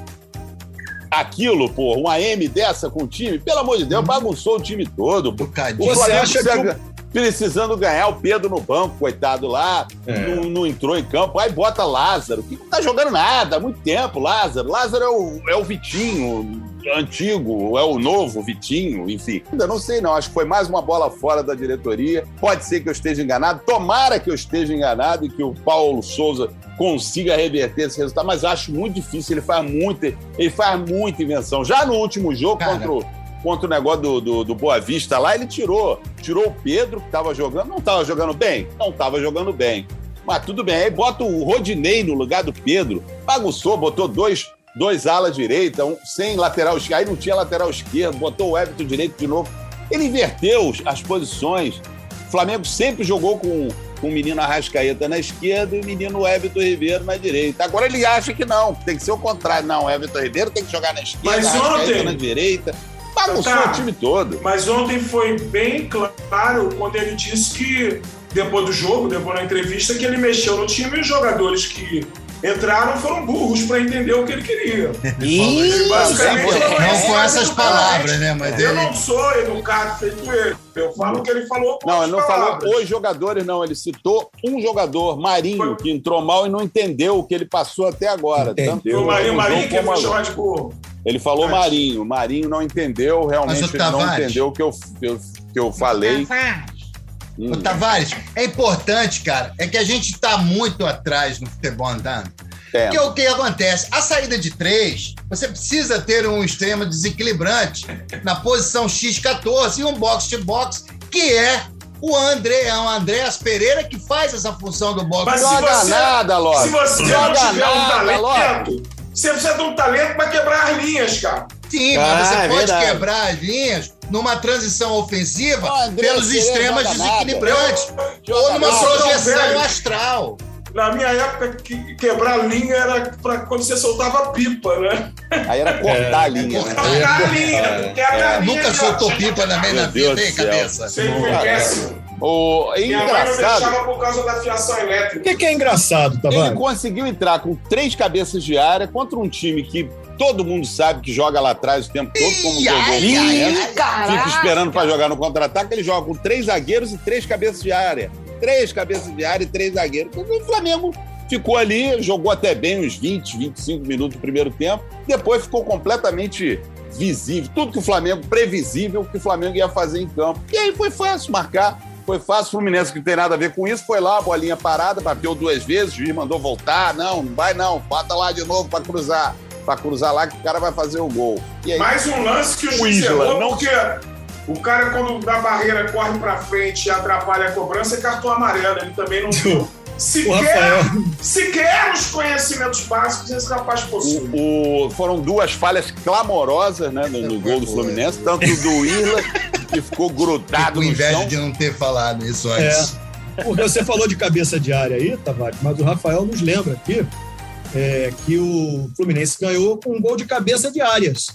Aquilo, porra, uma M dessa com o time, pelo amor de Deus, bagunçou o time todo. pô. Bocadinho. O Você acha que precisa- precisando ganhar o Pedro no banco, coitado lá, É. não, não entrou em campo, aí bota Lázaro, que não tá jogando nada há muito tempo, Lázaro. Lázaro é o, é o Vitinho antigo, é o novo Vitinho, enfim. Ainda não sei não, acho que foi mais uma bola fora da diretoria. Pode ser que eu esteja enganado, tomara que eu esteja enganado e que o Paulo Souza consiga reverter esse resultado, mas acho muito difícil, ele faz muito, ele faz muita invenção. Já no último jogo Cara. contra o contra o negócio do, do, do Boa Vista lá, ele tirou. Tirou o Pedro, que estava jogando. Não estava jogando bem? Não estava jogando bem. Mas tudo bem. Aí bota o Rodinei no lugar do Pedro. Bagunçou, botou dois, dois alas direita, um, sem lateral esquerdo. Aí não tinha lateral esquerdo, botou o Everton direito de novo. Ele inverteu as posições. O Flamengo sempre jogou com, com o menino Arrascaeta na esquerda e o menino Everton Ribeiro na direita. Agora ele acha que não, tem que ser o contrário. Não, o Everton Ribeiro tem que jogar na esquerda, Mas ontem- na direita. Bagunçou Tá. o time todo. Mas ontem foi bem claro quando ele disse que, depois do jogo, depois da entrevista, que ele mexeu no time e os jogadores que entraram foram burros para entender o que ele queria. Ele basicamente Não falou com essas palavras, né? Mas Eu ele. não sou educado feito ele. Eu falo o que ele falou com Não, ele não falou palavras. os jogadores, não. Ele citou um jogador, Marinho, que entrou mal e não entendeu o que ele passou até agora. Entendeu. Tanto Foi o Marinho, Marinho que foi chamar de burro. Ele falou Mas- Marinho. Marinho não entendeu, realmente Mas ele não Tavares? entendeu o que eu, eu- que eu falei. Hum. Ô, Tavares, é importante, cara, é que a gente tá muito atrás no futebol andando. É. Porque o que acontece? A saída de três, você precisa ter um extremo desequilibrante na posição X14 e um box-to-box, que é o André, é o Andréas Pereira que faz essa função do box. Mas se Joga você- nada, Se Lopes. você não Joga tiver um nada, Lopes. talento, você precisa de um talento para quebrar as linhas, cara. Sim, Ah, mas você é pode verdade. quebrar as linhas numa transição ofensiva Ô, André, pelos joga desequilibrantes Joga ou numa projeção astral. Na minha época, que- quebrar linha era para quando você soltava pipa, né? Aí era cortar a linha, né? Cortar a linha. quebra a linha, Nunca soltou pipa também na Deus vida, hein, cabeça? Sempre foi péssimo. O, é Minha mãe não engraçado. deixava por causa da fiação O elétrica. que, que é engraçado, Ele Tavares? conseguiu entrar com três cabeças de área contra um time que todo mundo sabe que joga lá atrás o tempo todo, como Ih, jogou ai, o ai, Fluminense. ai, Fica esperando pra jogar no contra-ataque, ele joga com três zagueiros e três cabeças de área. Três cabeças de área e três zagueiros. O Flamengo ficou ali, jogou até bem uns 20, 25 minutos no primeiro tempo, depois ficou completamente visível. Tudo que o Flamengo, previsível, que o Flamengo ia fazer em campo. E aí foi fácil marcar. Foi fácil, o Fluminense que não tem nada a ver com isso, foi lá, bolinha parada, bateu duas vezes, o juiz mandou voltar, não, não vai não, bota lá de novo pra cruzar, pra cruzar lá que o cara vai fazer o gol. Aí, Mais um lance que o juiz errou, não- porque o cara, quando da barreira corre pra frente e atrapalha a cobrança, é cartão amarelo. Ele também não viu. O Sequer, Rafael. sequer os conhecimentos básicos esse rapaz possui. O- o- foram duas falhas clamorosas né, no, no gol do Fluminense, tanto do Irla, que ficou grudado Com no inveja chão. de não ter falado isso antes. Porque você falou de cabeça de área aí, Tavares, mas o Rafael nos lembra aqui é, que o Fluminense ganhou com um gol de cabeça de áreas.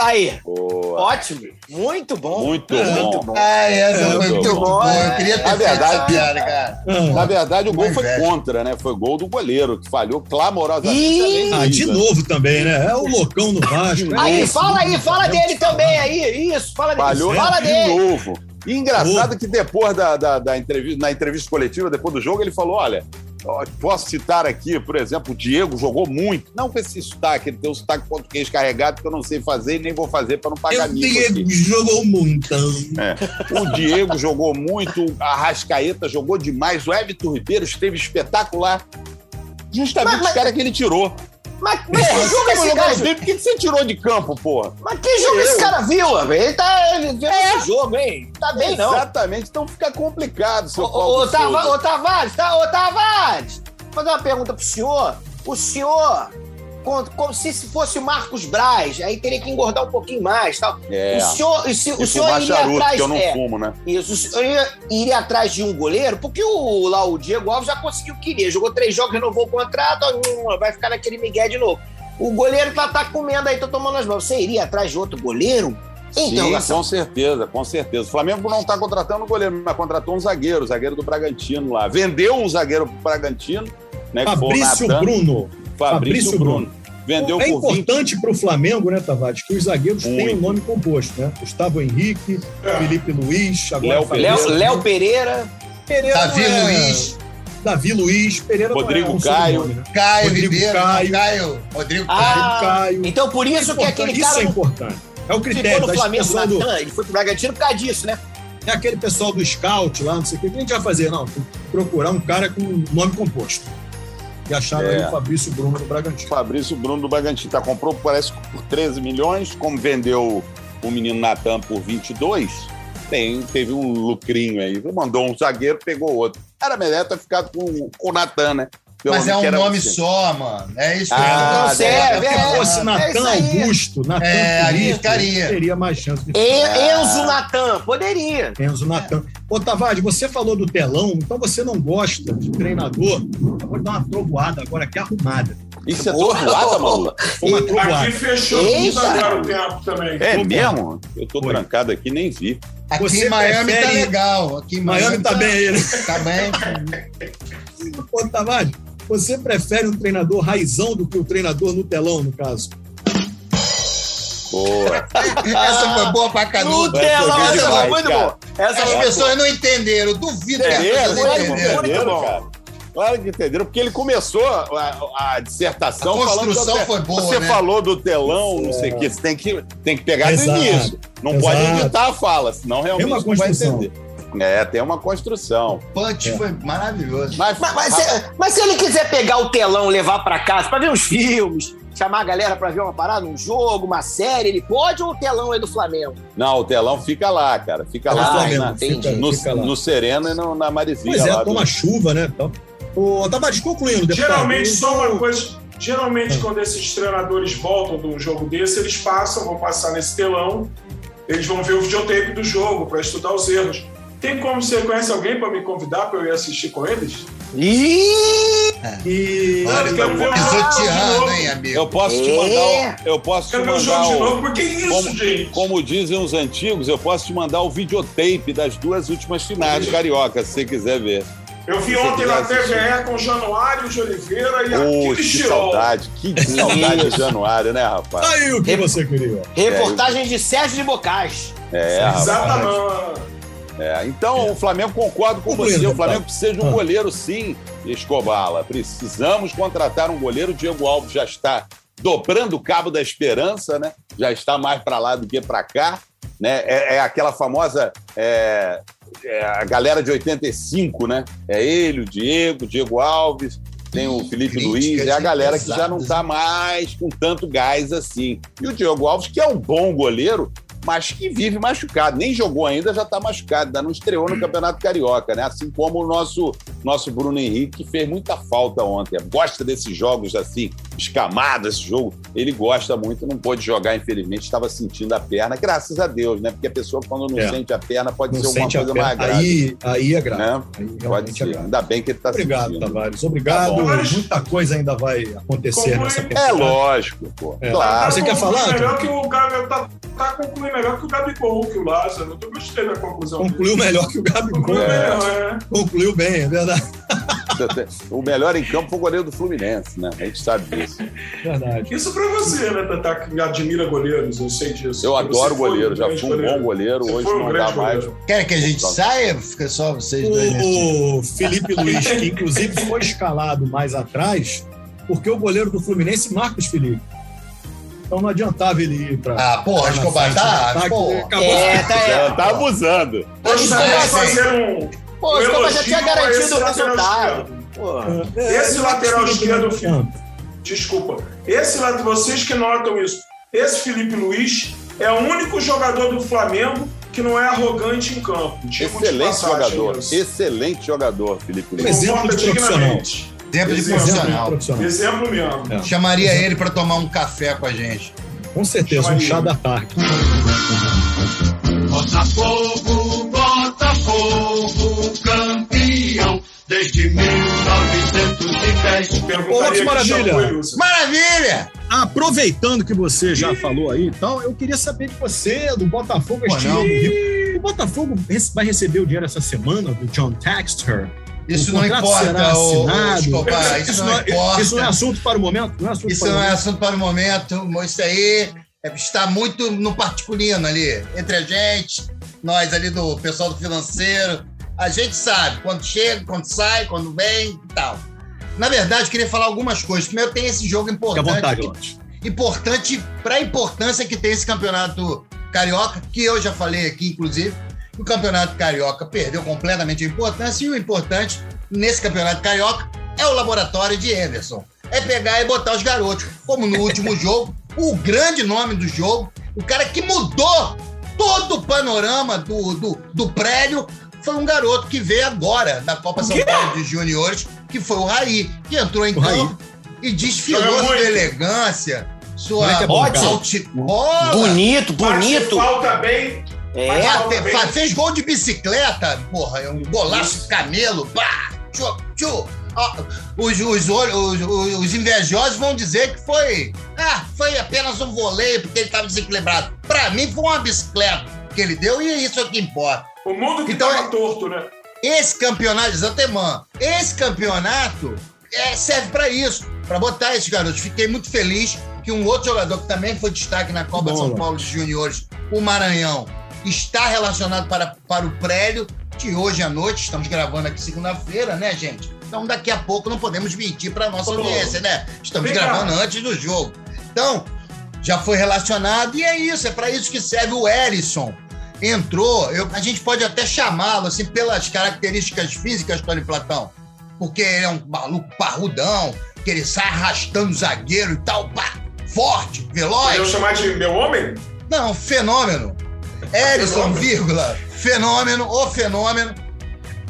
Aí, Boa. Ótimo. Muito bom. Muito bom. muito bom. Ah, essa É, foi muito muito bom. boa. Eu queria Na ter feito verdade- essa piada, cara. Na verdade, o gol Uma foi inveja. contra, né? Foi gol do goleiro, que falhou clamorosamente. Ah, de novo também, né? É o loucão no Vasco. é Aí, fala aí, fala dele também aí. Isso, fala dele. Falhou Fala de dele. novo. E engraçado que depois da, da, da entrevista, na entrevista coletiva, depois do jogo, ele falou: olha, posso citar aqui, por exemplo, o Diego jogou muito. Não com esse sotaque, ele tem um sotaque português carregado que eu não sei fazer e nem vou fazer para não pagar O mico Diego aqui. jogou muito. É. O Diego jogou muito, a Rascaeta jogou demais, o Everton Ribeiro esteve espetacular. Justamente Mas- mas- os caras que ele tirou. Mas, mas que Porra, jogo você esse cara bem, por que você tirou de campo, porra? Mas que jogo esse cara viu, velho? Ele tá ele viu esse jogo, hein? Tá bem, não. Exatamente, então fica complicado, seu Ô, ô, Tavares, tá, ô, Tavares, vou fazer uma pergunta pro senhor. O senhor, como se se fosse o Marcos Braz, aí teria que engordar um pouquinho mais, tal. É, O senhor, o, se- o senhor iria charuto, atrás... que eu não é, fumo, né? Isso, o senhor iria, iria atrás de um goleiro, porque o, lá o Diego Alves já conseguiu o que queria. Jogou três jogos, renovou o contrato, hum, vai ficar naquele migué de novo. O goleiro tá, tá comendo aí, tô tomando as mãos. Você iria atrás de outro goleiro? Sim, Interrogação. com certeza, com certeza. O Flamengo não está contratando goleiro, mas contratou um zagueiro, o zagueiro do Bragantino lá. Vendeu um zagueiro pro Bragantino, né? Fabrício Bruno. Fabrício, Fabrício Bruno. Vendeu é por 20 importante para o Flamengo, né, Tavares, que os zagueiros tenham Muito. um nome composto, né? Gustavo Henrique, É. Felipe Luiz, agora Léo Fabrício Léo, Léo Pereira. Pereira Davi é- Luiz, Davi Luiz, Pereira não Rodrigo é um Caio. sobrenome, né? Caio Rodrigo Ribeiro, Caio. Caio, Rodrigo Caio. Ah, Caio. então por isso que Importante, aquele isso cara é não importante. É o ficou critério no da Flamengo, do, Natan, ele foi pro Bragantino por causa disso, né? é aquele pessoal do scout lá, não sei o que. O que a gente vai fazer? Não, tem que procurar um cara com nome composto. E acharam É. aí o Fabrício Bruno do Bragantino. Fabrício Bruno do Bragantino. Tá, comprou, parece, que por 13 milhões, como vendeu o menino Natan por 22, tem, teve um lucrinho aí. Mandou um zagueiro, pegou outro. Era melhor ter ficado com, com o Natan, né? Mas é que um nome você. só, mano. É isso que Ah, eu não serve, Se é, fosse é Natan. Augusto, Natan É, aí Felipe, ficaria. teria mais chance de En- Enzo Natan, poderia. Enzo Natan. Ô, Tavares, você falou do telão, então você não gosta de treinador. Eu vou dar uma trovoada agora aqui arrumada. Isso é trovoada, maluco? Foi uma trovoada. Aqui fechou Eita. tudo agora o tempo também. É mesmo? Eu tô Foi. trancado aqui, nem vi. Aqui Você em Miami prefere- tá legal. Aqui em Miami tá bem aí, né? Tá bem. Ô, Tavares, você prefere um treinador raizão do que o treinador no telão, no caso? Boa. Essa foi boa pra No canudo. telão, Essa essa foi muito demais, boa. Essa As pessoas não entenderam. Duvido que as É, pessoas claro que entenderam. entenderam, cara. Claro que entenderam, porque ele começou a, a dissertação A construção falando... foi boa, Você né? falou do telão, não sei o que, você tem que, tem que pegar Exato, do início. Não exato. pode editar a fala, senão realmente uma não vai construção. entender. É, tem uma construção. Punch É. foi maravilhoso. Mas, Mas, mas se, mas se ele quiser pegar o telão, levar pra casa, pra ver uns filmes, chamar a galera pra ver uma parada, um jogo, uma série, ele pode ou o telão é do Flamengo? Não, o telão fica lá, cara. Fica É do lá, Flamengo, na- fica- no, fica lá. no Sereno e no- na Marizinha. Pois é, lá toma do- chuva, né? Então, Tavares, concluindo. deputado, Geralmente, só uma coisa. Geralmente, quando esses treinadores voltam de um jogo desse, eles passam, vão passar nesse telão, eles vão ver o videotape do jogo para estudar os erros. Tem como você conhece alguém para me convidar para eu ir assistir com eles? Ih! E... Olha, eu quero ver o Pisoteando, hein, amigo? Eu posso te É. mandar. o- Eu posso te Quero ver o mandar. jogo de o- novo, porque isso, como, gente. como dizem os antigos, eu posso te mandar o videotape das duas últimas finais do Carioca, se você quiser ver. Eu vi ontem na. TVE com Januário de Oliveira e Poxa, Aquiles que saudade, que saudade de Januário, né, rapaz? Aí o que você queria. Reportagem de Sérgio de Bocage. É, rapaz. É, então, o Flamengo concorda com Concluindo, você. O. Flamengo precisa de um Ah. goleiro, sim, Escobala. Precisamos contratar um goleiro. O Diego Alves já está dobrando o cabo da esperança, né? Já está mais para lá do que para cá. Né? É, é aquela famosa. é, é a galera de 85, né? É ele, o Diego, o Diego Alves, tem o Felipe Críticas Luiz, é a galera que já não está mais com tanto gás assim. E o Diego Alves, que é um bom goleiro, mas que vive machucado. Nem jogou ainda, já está machucado, ainda não estreou no Campeonato Carioca, né? Assim como o nosso, nosso Bruno Henrique, que fez muita falta ontem. Gosta desses jogos assim, escamado esse jogo. Ele gosta muito, não pôde jogar, infelizmente, estava sentindo a perna, graças a Deus, né? Porque a pessoa, quando não É. sente a perna, pode Não ser alguma sente a coisa mais grave. Aí, aí é grave. Né? Aí Pode é ser. grave. Ainda bem que ele está Obrigado, sentindo. Tavares. Obrigado. Tá. Muita coisa ainda vai acontecer Conclui. nessa É temporada. lógico, pô. É. Claro. Você quer falar, Melhor que o cara tá tá concluindo melhor que o Gabigol, que o Lázaro. Eu gostei da conclusão. Concluiu melhor que o Gabigol. Concluiu melhor, é. Concluiu bem, é verdade. O melhor em campo foi o goleiro do Fluminense, né? A gente sabe disso. verdade. Isso pra você, né, Tatá, que admira goleiros, eu sei disso. Eu adoro goleiro, um já fui um bom goleiro, Você hoje um não dá mais. Querem que a gente saia? Fica só vocês dois nesse time. O Felipe Luiz, que inclusive foi escalado mais atrás, porque o goleiro do Fluminense, Marcos Felipe. Então não adiantava ele ir pra. Ah, porra, Escobar, tá? né? Tá, Pô. acabou. É, tá, é. Já tá abusando. De Sim. fazer um. Pô, o Escobar já tinha a garantido o lateral resultado. É, Esse ele lateral esquerdo. Desculpa. Esse lado, vocês que notam isso. Esse Felipe Luiz é o único jogador do Flamengo que não é arrogante em campo. De Excelente passagem jogador. isso. Excelente jogador, Felipe Luiz. Exemplo de profissional. Exemplo de Exemplo Exemplo profissional. profissional. Exemplo mesmo. É. Chamaria ele pra tomar um café com a gente. Com certeza, um Chamaria. chá da tarde. Botafogo, Botafogo, campeão desde 1910. Perguntaria Ô, que Maravilha. Maravilha! Aproveitando que você já falou aí e tal, eu queria saber de você, do Botafogo Pô, este não. ano do Rio. O Botafogo vai receber o dinheiro essa semana do John Texter? Isso O não importa, assinado? Escobar, isso, não, é- importa. isso não é assunto para o momento? Não é assunto Isso para o não é assunto para o momento. Isso aí é- está muito no particulino ali, entre a gente, nós ali do pessoal do financeiro. A gente sabe quando chega, quando sai, quando vem e tal. Na verdade, eu queria falar algumas coisas. Primeiro, tem esse jogo Fique à importante. vontade, Lopes. importante para a importância que tem esse campeonato carioca, que eu já falei aqui, inclusive. O campeonato carioca perdeu completamente a importância e o importante nesse campeonato carioca é o laboratório de Emerson. É pegar e botar os garotos, como no último jogo, o grande nome do jogo, o cara que mudou todo o panorama do, do, do prédio foi um garoto que veio agora da Copa São Paulo de Juniores, que foi o Raí, que entrou em O Raí. campo e desfilou sua elegância, sua é bom, alti- bola. Bonito, Bate bonito. falta bem. É. Fez gol de bicicleta, porra, é um golaço de camelo, pá, tchu, tchu. Ó, os, os, os, os- os invejosos vão dizer que foi, ah, foi apenas um voleio porque ele estava desequilibrado. Pra mim foi uma bicicleta que ele deu e é isso que importa. O mundo que Então, tava é- torto, né? Esse campeonato, exatamente, esse campeonato é, serve para isso, para botar esses garotos. Fiquei muito feliz que um outro jogador que também foi destaque na Copa Bom, São. Paulo de Juniores, o Maranhão, está relacionado para, para o prédio de hoje à noite. Estamos gravando aqui segunda-feira, né, gente? Então daqui a pouco não podemos mentir para nossa Ô, audiência, né? Estamos cá. gravando antes do jogo. Então, já foi relacionado e é isso, é para isso que serve o Erisson entrou, eu- a gente pode até chamá-lo, assim, pelas características físicas, Tony Platão, porque ele é um maluco parrudão, que ele sai arrastando o zagueiro e tal, pá, forte, Eu veloz. chamar de meu homem? Não, fenômeno. Erison, Fenômeno. vírgula, fenômeno, o fenômeno.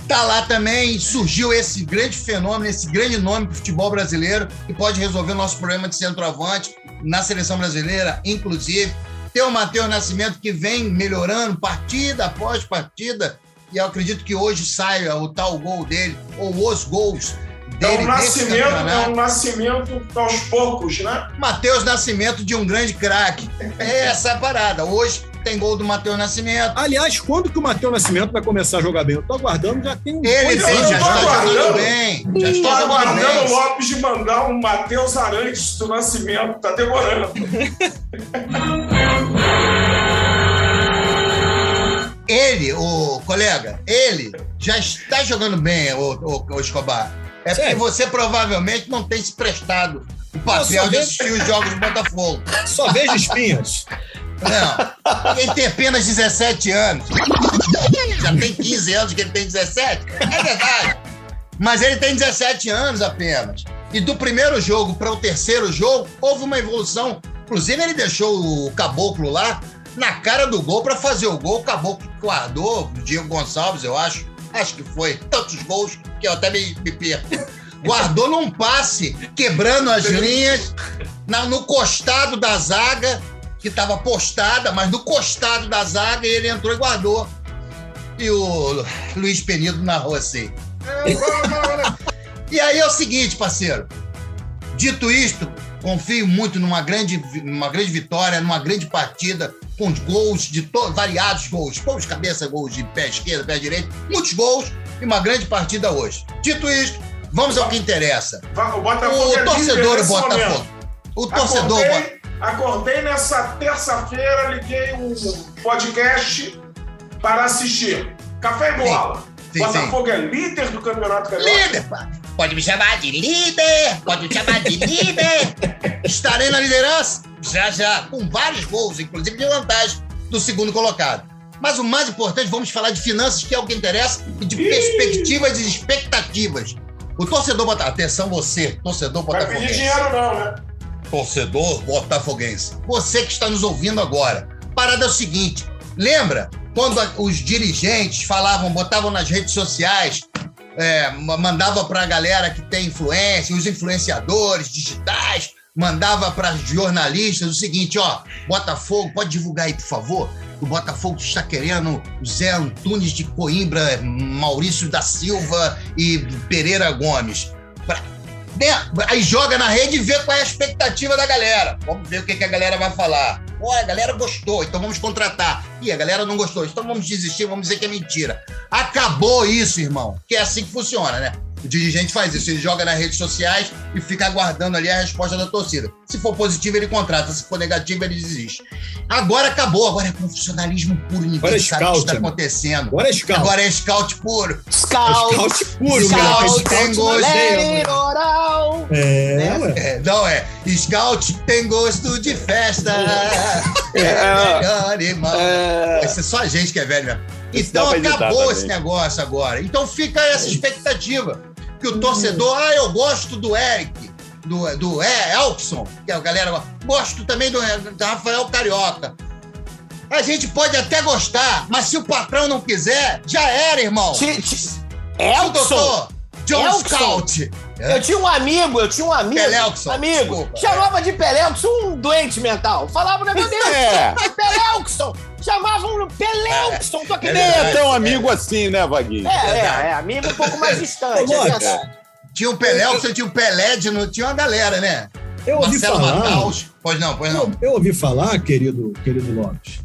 Tá lá também, surgiu esse grande fenômeno, esse grande nome pro futebol brasileiro, que pode resolver o nosso problema de centroavante na seleção brasileira, inclusive. Tem o Matheus Nascimento que vem melhorando partida após partida, e eu acredito que hoje saia o tal gol dele, ou os gols É dele um nesse nascimento, é um nascimento aos poucos, né? Matheus Nascimento de um grande craque. É essa a parada. Hoje tem gol do Matheus Nascimento. Aliás, quando que o Matheus Nascimento vai começar a jogar bem? Eu tô aguardando, já tem um. Ele tem, anos. já está aguardando. jogando bem. Já está jogando aguardando o. Lopes de mandar um Matheus Arantes do Nascimento. Tá demorando. Ele, o colega, ele já está jogando bem, o, o, o Escobar. É porque Sério? você provavelmente não tem se prestado o papel de vejo- assistir os jogos do Botafogo. Só vejo espinhas. Não. Ele tem apenas 17 anos. Já tem 15 anos que ele tem 17. É verdade. Mas ele tem 17 anos apenas. E do primeiro jogo para o terceiro jogo, houve uma evolução. Inclusive, ele deixou o caboclo lá na cara do gol para fazer o gol. O caboclo guardou, o Diego Gonçalves, eu acho. Acho que foi. Tantos gols que eu até me, me perco. Guardou num passe, quebrando as linhas, na- no costado da zaga, que estava postada, mas no costado da zaga ele entrou e guardou. E o Luiz Penido narrou assim. E aí é o seguinte, parceiro. Dito isto, confio muito numa grande, numa grande vitória, numa grande partida com gols de variados gols, gols de cabeça, gols de pé esquerdo, pé direito, muitos gols e uma grande partida hoje. Dito isto, vamos ao que interessa. O Botafogo é torcedor nesse Botafogo. O torcedor Bo- Acordei, nessa terça-feira, liguei um podcast para assistir. Café e bola. Sim, Botafogo é líder do campeonato carioca. Líder. Pode me chamar de líder, pode me chamar de líder. Estarei na liderança já já, com vários gols, inclusive de vantagem do segundo colocado. Mas o mais importante, vamos falar de finanças, que é o que interessa, e de perspectivas e expectativas. O torcedor Botafogo, atenção você, torcedor Vai pedir Botafoguense. dinheiro não, né? Torcedor botafoguense, você que está nos ouvindo agora, parada é o seguinte: lembra quando os dirigentes falavam, botavam nas redes sociais, é, ma- mandava para a galera que tem influência, os influenciadores digitais, mandava para jornalistas o seguinte: ó, Botafogo, pode divulgar aí, por favor? O Botafogo está querendo Zé Antunes de Coimbra, Maurício da Silva e Pereira Gomes. Pra- né? Aí joga na rede e vê qual é a expectativa da galera. Vamos ver o que, que a galera vai falar. Olha, a galera gostou, então vamos contratar. Ih, a galera não gostou, então vamos desistir, vamos dizer que é mentira. Acabou isso, irmão. Que é assim que funciona, né? O dirigente faz isso, ele joga nas redes sociais e fica aguardando ali a resposta da torcida. Se for positivo, ele contrata, se for negativo, ele desiste. Agora acabou, agora é profissionalismo puro, ninguém Agora é sabe o que está acontecendo. Agora é scout. Agora é scout puro. Scout. Scout puro, Scout tem gosto. É, ué. É, não é. Scout tem gosto de festa. É, melhor, irmão. Vai ser só a gente que é velho mesmo. Isso Então acabou também. esse negócio agora. Então fica essa expectativa. Que o torcedor, ah, eu gosto do Eric, do, do é, Elkson, que a galera. Gosto também do, do Rafael Carioca. A gente pode até gostar, mas se o patrão não quiser, já era, irmão. O Elkson. doutor John Elkson. Scout. Eu tinha um amigo, eu tinha um amigo. Pelelkson, Amigo. desculpa. Chamava de Pelelkson um doente mental. Falava negócio dele. É. Pelelkson. Chamavam Pelelkson. Tô aqui É Nem é tão amigo assim, né, Vaguinho? É, é, é. Amigo um pouco mais distante. É verdade. Tinha o você tinha o Pelé, de, no- tinha uma galera, né? Eu ouvi Marcelo falar. Mataus. Pois não, pois não. Eu, eu ouvi falar, querido, querido Lopes,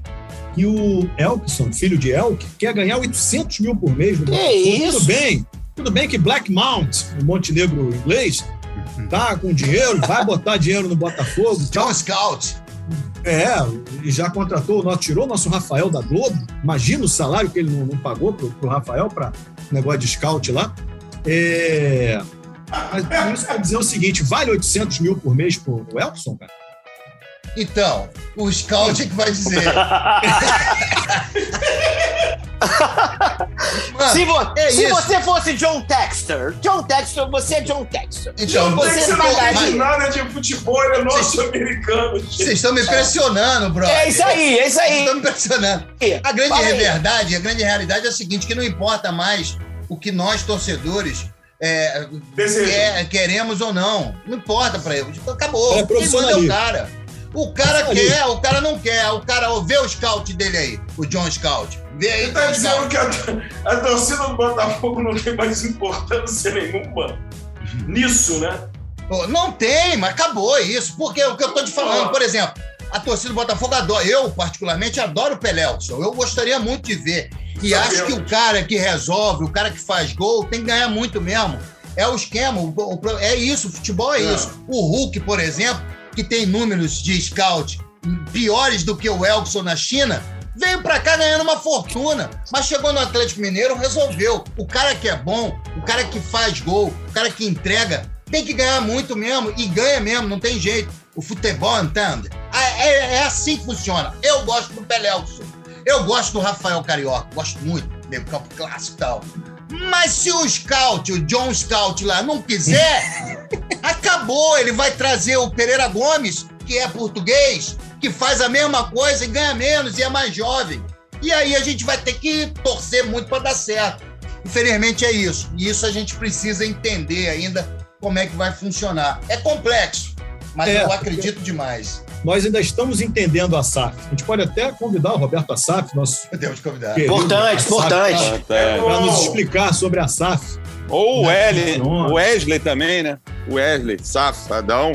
que o Elkson, filho de Elk, quer ganhar 800 mil por mês no Que isso? Tudo bem. Tudo bem que Black Mount, o Montenegro inglês, tá com dinheiro, vai botar dinheiro no Botafogo. John Scout. É, e já contratou, nosso- tirou o nosso Rafael da Globo. Imagina o salário que ele não, não pagou pro, pro Rafael para negócio de scout lá. É, mas por isso para dizer o seguinte: vale 800 mil por mês pro Elkson, cara? Então, o Scout é que vai dizer. Mano, Se, vo- é se você fosse John Texter, John Texter, você é John Texter. Então, Não tem que você você não entende nada de futebol, ele é norte-americano. Vocês estão me pressionando, bro. É isso aí, é isso Vocês aí. estão me pressionando. A grande Fala aí. verdade, a grande realidade é a seguinte, que não importa mais o que nós, torcedores, é, quer- queremos ou não. Não importa pra eles. Acabou. É é o profissionalismo. cara. O cara Profissionalismo. quer, o cara não quer. O cara, vê o scout dele aí, o John Scout. Vê aí, Ele tá dizendo que a, a torcida do Botafogo não tem mais importância nenhuma nisso, né? Não tem, mas acabou isso. Porque o que eu tô te falando, por exemplo, a torcida do Botafogo adora. Eu, particularmente, adoro o Pelelson. Eu gostaria muito de ver. E Sabemos. acho que o cara que resolve, o cara que faz gol, tem que ganhar muito mesmo. É o esquema, é isso, o futebol é É. isso. O Hulk, por exemplo, que tem números de scout piores do que o Elkson na China, veio pra cá ganhando uma fortuna, mas chegou no Atlético Mineiro, resolveu. O cara que é bom, o cara que faz gol, o cara que entrega, tem que ganhar muito mesmo, e ganha mesmo, não tem jeito. O futebol, entende? É, é- é assim que funciona. Eu gosto do Pelelson. Eu gosto do Rafael Carioca, gosto muito, meio campo clássico e tal. Mas se o Scout, o John Scout lá, não quiser, acabou. Ele vai trazer o Pereira Gomes, que é português, que faz a mesma coisa e ganha menos e é mais jovem. E aí a gente vai ter que torcer muito para dar certo. Infelizmente é isso. E isso a gente precisa entender ainda como é que vai funcionar. É complexo, mas É, eu acredito demais. Nós ainda estamos entendendo a SAF. A gente pode até convidar o Roberto Assaf, nosso Podemos convidar. querido Importante, importante. Para nos explicar sobre a SAF. Ou o Wesley, não. o Wesley também, né? O Wesley, safadão,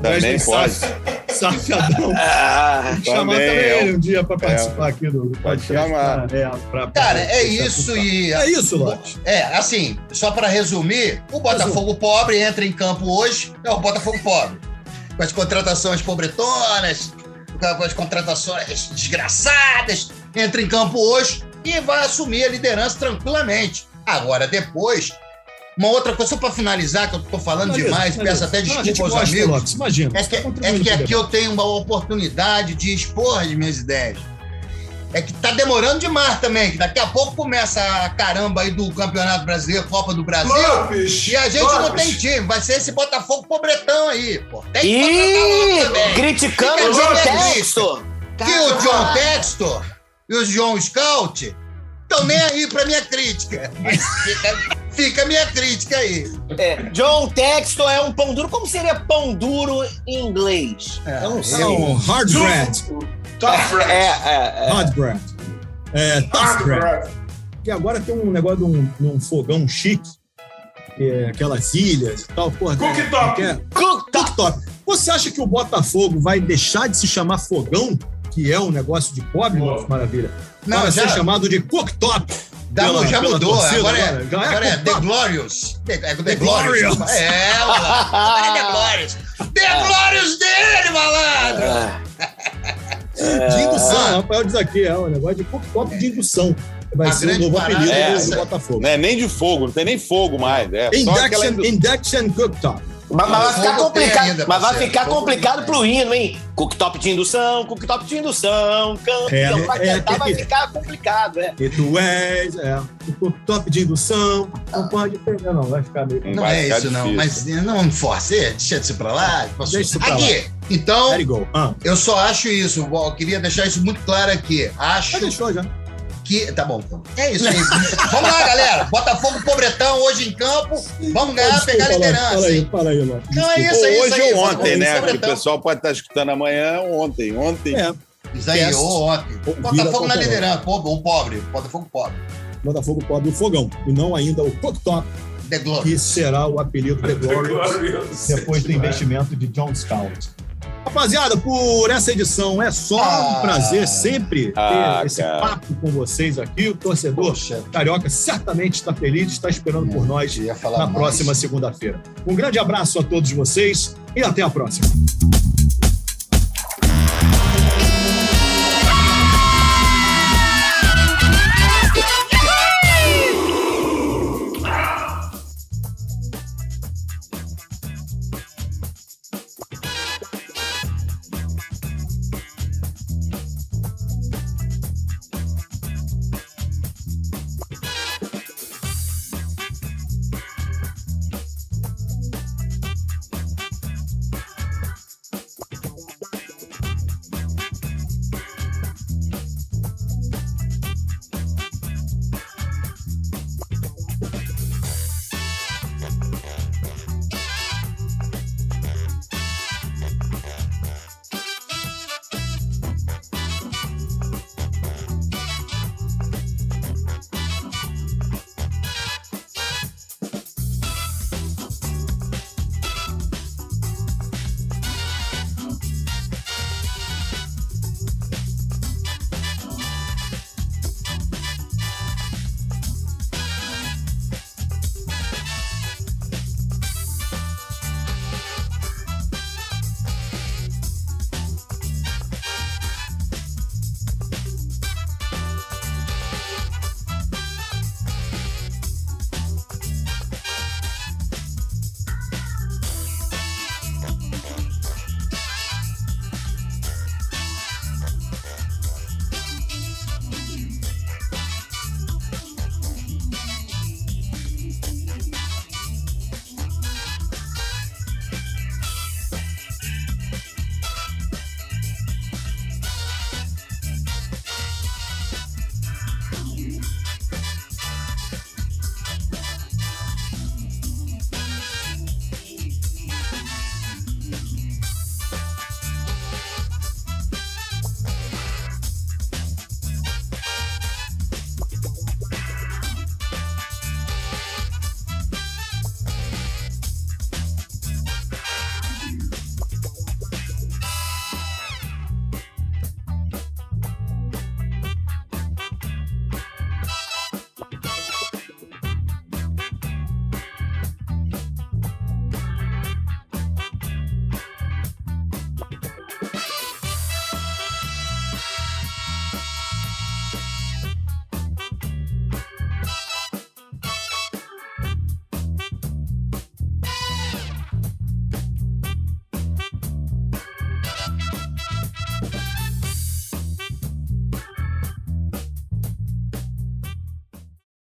também Wesley pode. Saf. Safiadão. Ah, Chamar Também, também é. ele um dia para participar aqui do do podcast. chamar. pra- é, pra- pra- Cara, é isso e. É isso, Lopes. É, assim, só para resumir, o Botafogo pobre entra em campo hoje, é o Botafogo pobre. Com as contratações pobretonas, com as contratações desgraçadas, entra em campo hoje e vai assumir a liderança tranquilamente. Agora, depois, uma outra coisa, só para finalizar, que eu tô falando Beleza, demais, beleza. peço até desculpa aos gosta, amigos. Lopes, imagina. É que, tá é que aqui eu tenho uma oportunidade de expor as minhas ideias. É que tá demorando demais também, que daqui a pouco começa a caramba aí do Campeonato Brasileiro, Copa do Brasil. Lopes! E a gente não Lopes, tem time, vai ser esse Botafogo pobretão aí, pô. Tem que logo também. criticando o John Textor. Que o John Textor e o John Scout estão nem aí pra minha crítica. Fica, fica a minha crítica aí. É, John Textor é um pão duro. Como seria pão duro em inglês? É, Eu não sei. Não, hard bread. Bread. É, é, é. É, tough Hard bread. bread. Que agora tem um negócio de um, de um fogão chique, que é aquelas ilhas e tal. Porra, Cooktop. é- Cook- Cooktop. Você acha que o Botafogo vai deixar de se chamar fogão, que é um negócio de pobre. Lopes Maravilha? Não, vai já- ser chamado de cooktop. Dá- pela- já mudou, torcida agora, é, agora. É agora é The. Glorious. The, é The, The Glorious. Glorious. É, agora é The Glorious. The Glorious dele, malandro! Ah, De indução, Ah. Rafael diz aqui, é um negócio de cooktop de indução. Vai A ser o novo apelido é do- Botafogo. Não é nem de fogo, não tem nem fogo mais. É só aquela. Induction, induction cooktop. Mas, mas vai ficar complicado, ainda, mas vai ficar complicado pro hino, hein? Cooktop de indução, cooktop de indução, campeão. É, vai é, tentar, é, vai é. ficar complicado, é. E tu és, é, o cooktop de indução. Não pode perder, não. Vai ficar meio. Não Vai é isso, não. difícil. Mas não force, deixa isso pra lá. Deixa isso pra aqui. Então, it go. Ah, eu só acho isso. Eu queria deixar isso muito claro aqui. Acho já deixou já. Que. Tá bom, então. É isso aí. Vamos lá, galera. Botafogo Pobretão hoje em campo. Vamos ganhar, Desculpa, pegar a liderança. Fala aí, fala aí, Lopes. Não, é isso, é isso hoje aí. ou ontem, Botafogo né? Que o pessoal pode estar escutando amanhã ou ontem. Ontem. É, Isso aí, Teste. ou ontem. Botafogo na liderança. Pobre, o pobre. Botafogo pobre. Botafogo pobre, o fogão. E não ainda o The Glory. que será o apelido The Glorious Glorious. depois do investimento de John Scout. Rapaziada, por essa edição é só Ah. um prazer sempre ter Ah, esse cara. papo com vocês aqui. O torcedor Poxa, carioca certamente está feliz, está esperando por nós eu ia falar na mais. próxima segunda-feira. Um grande abraço a todos vocês e até a próxima.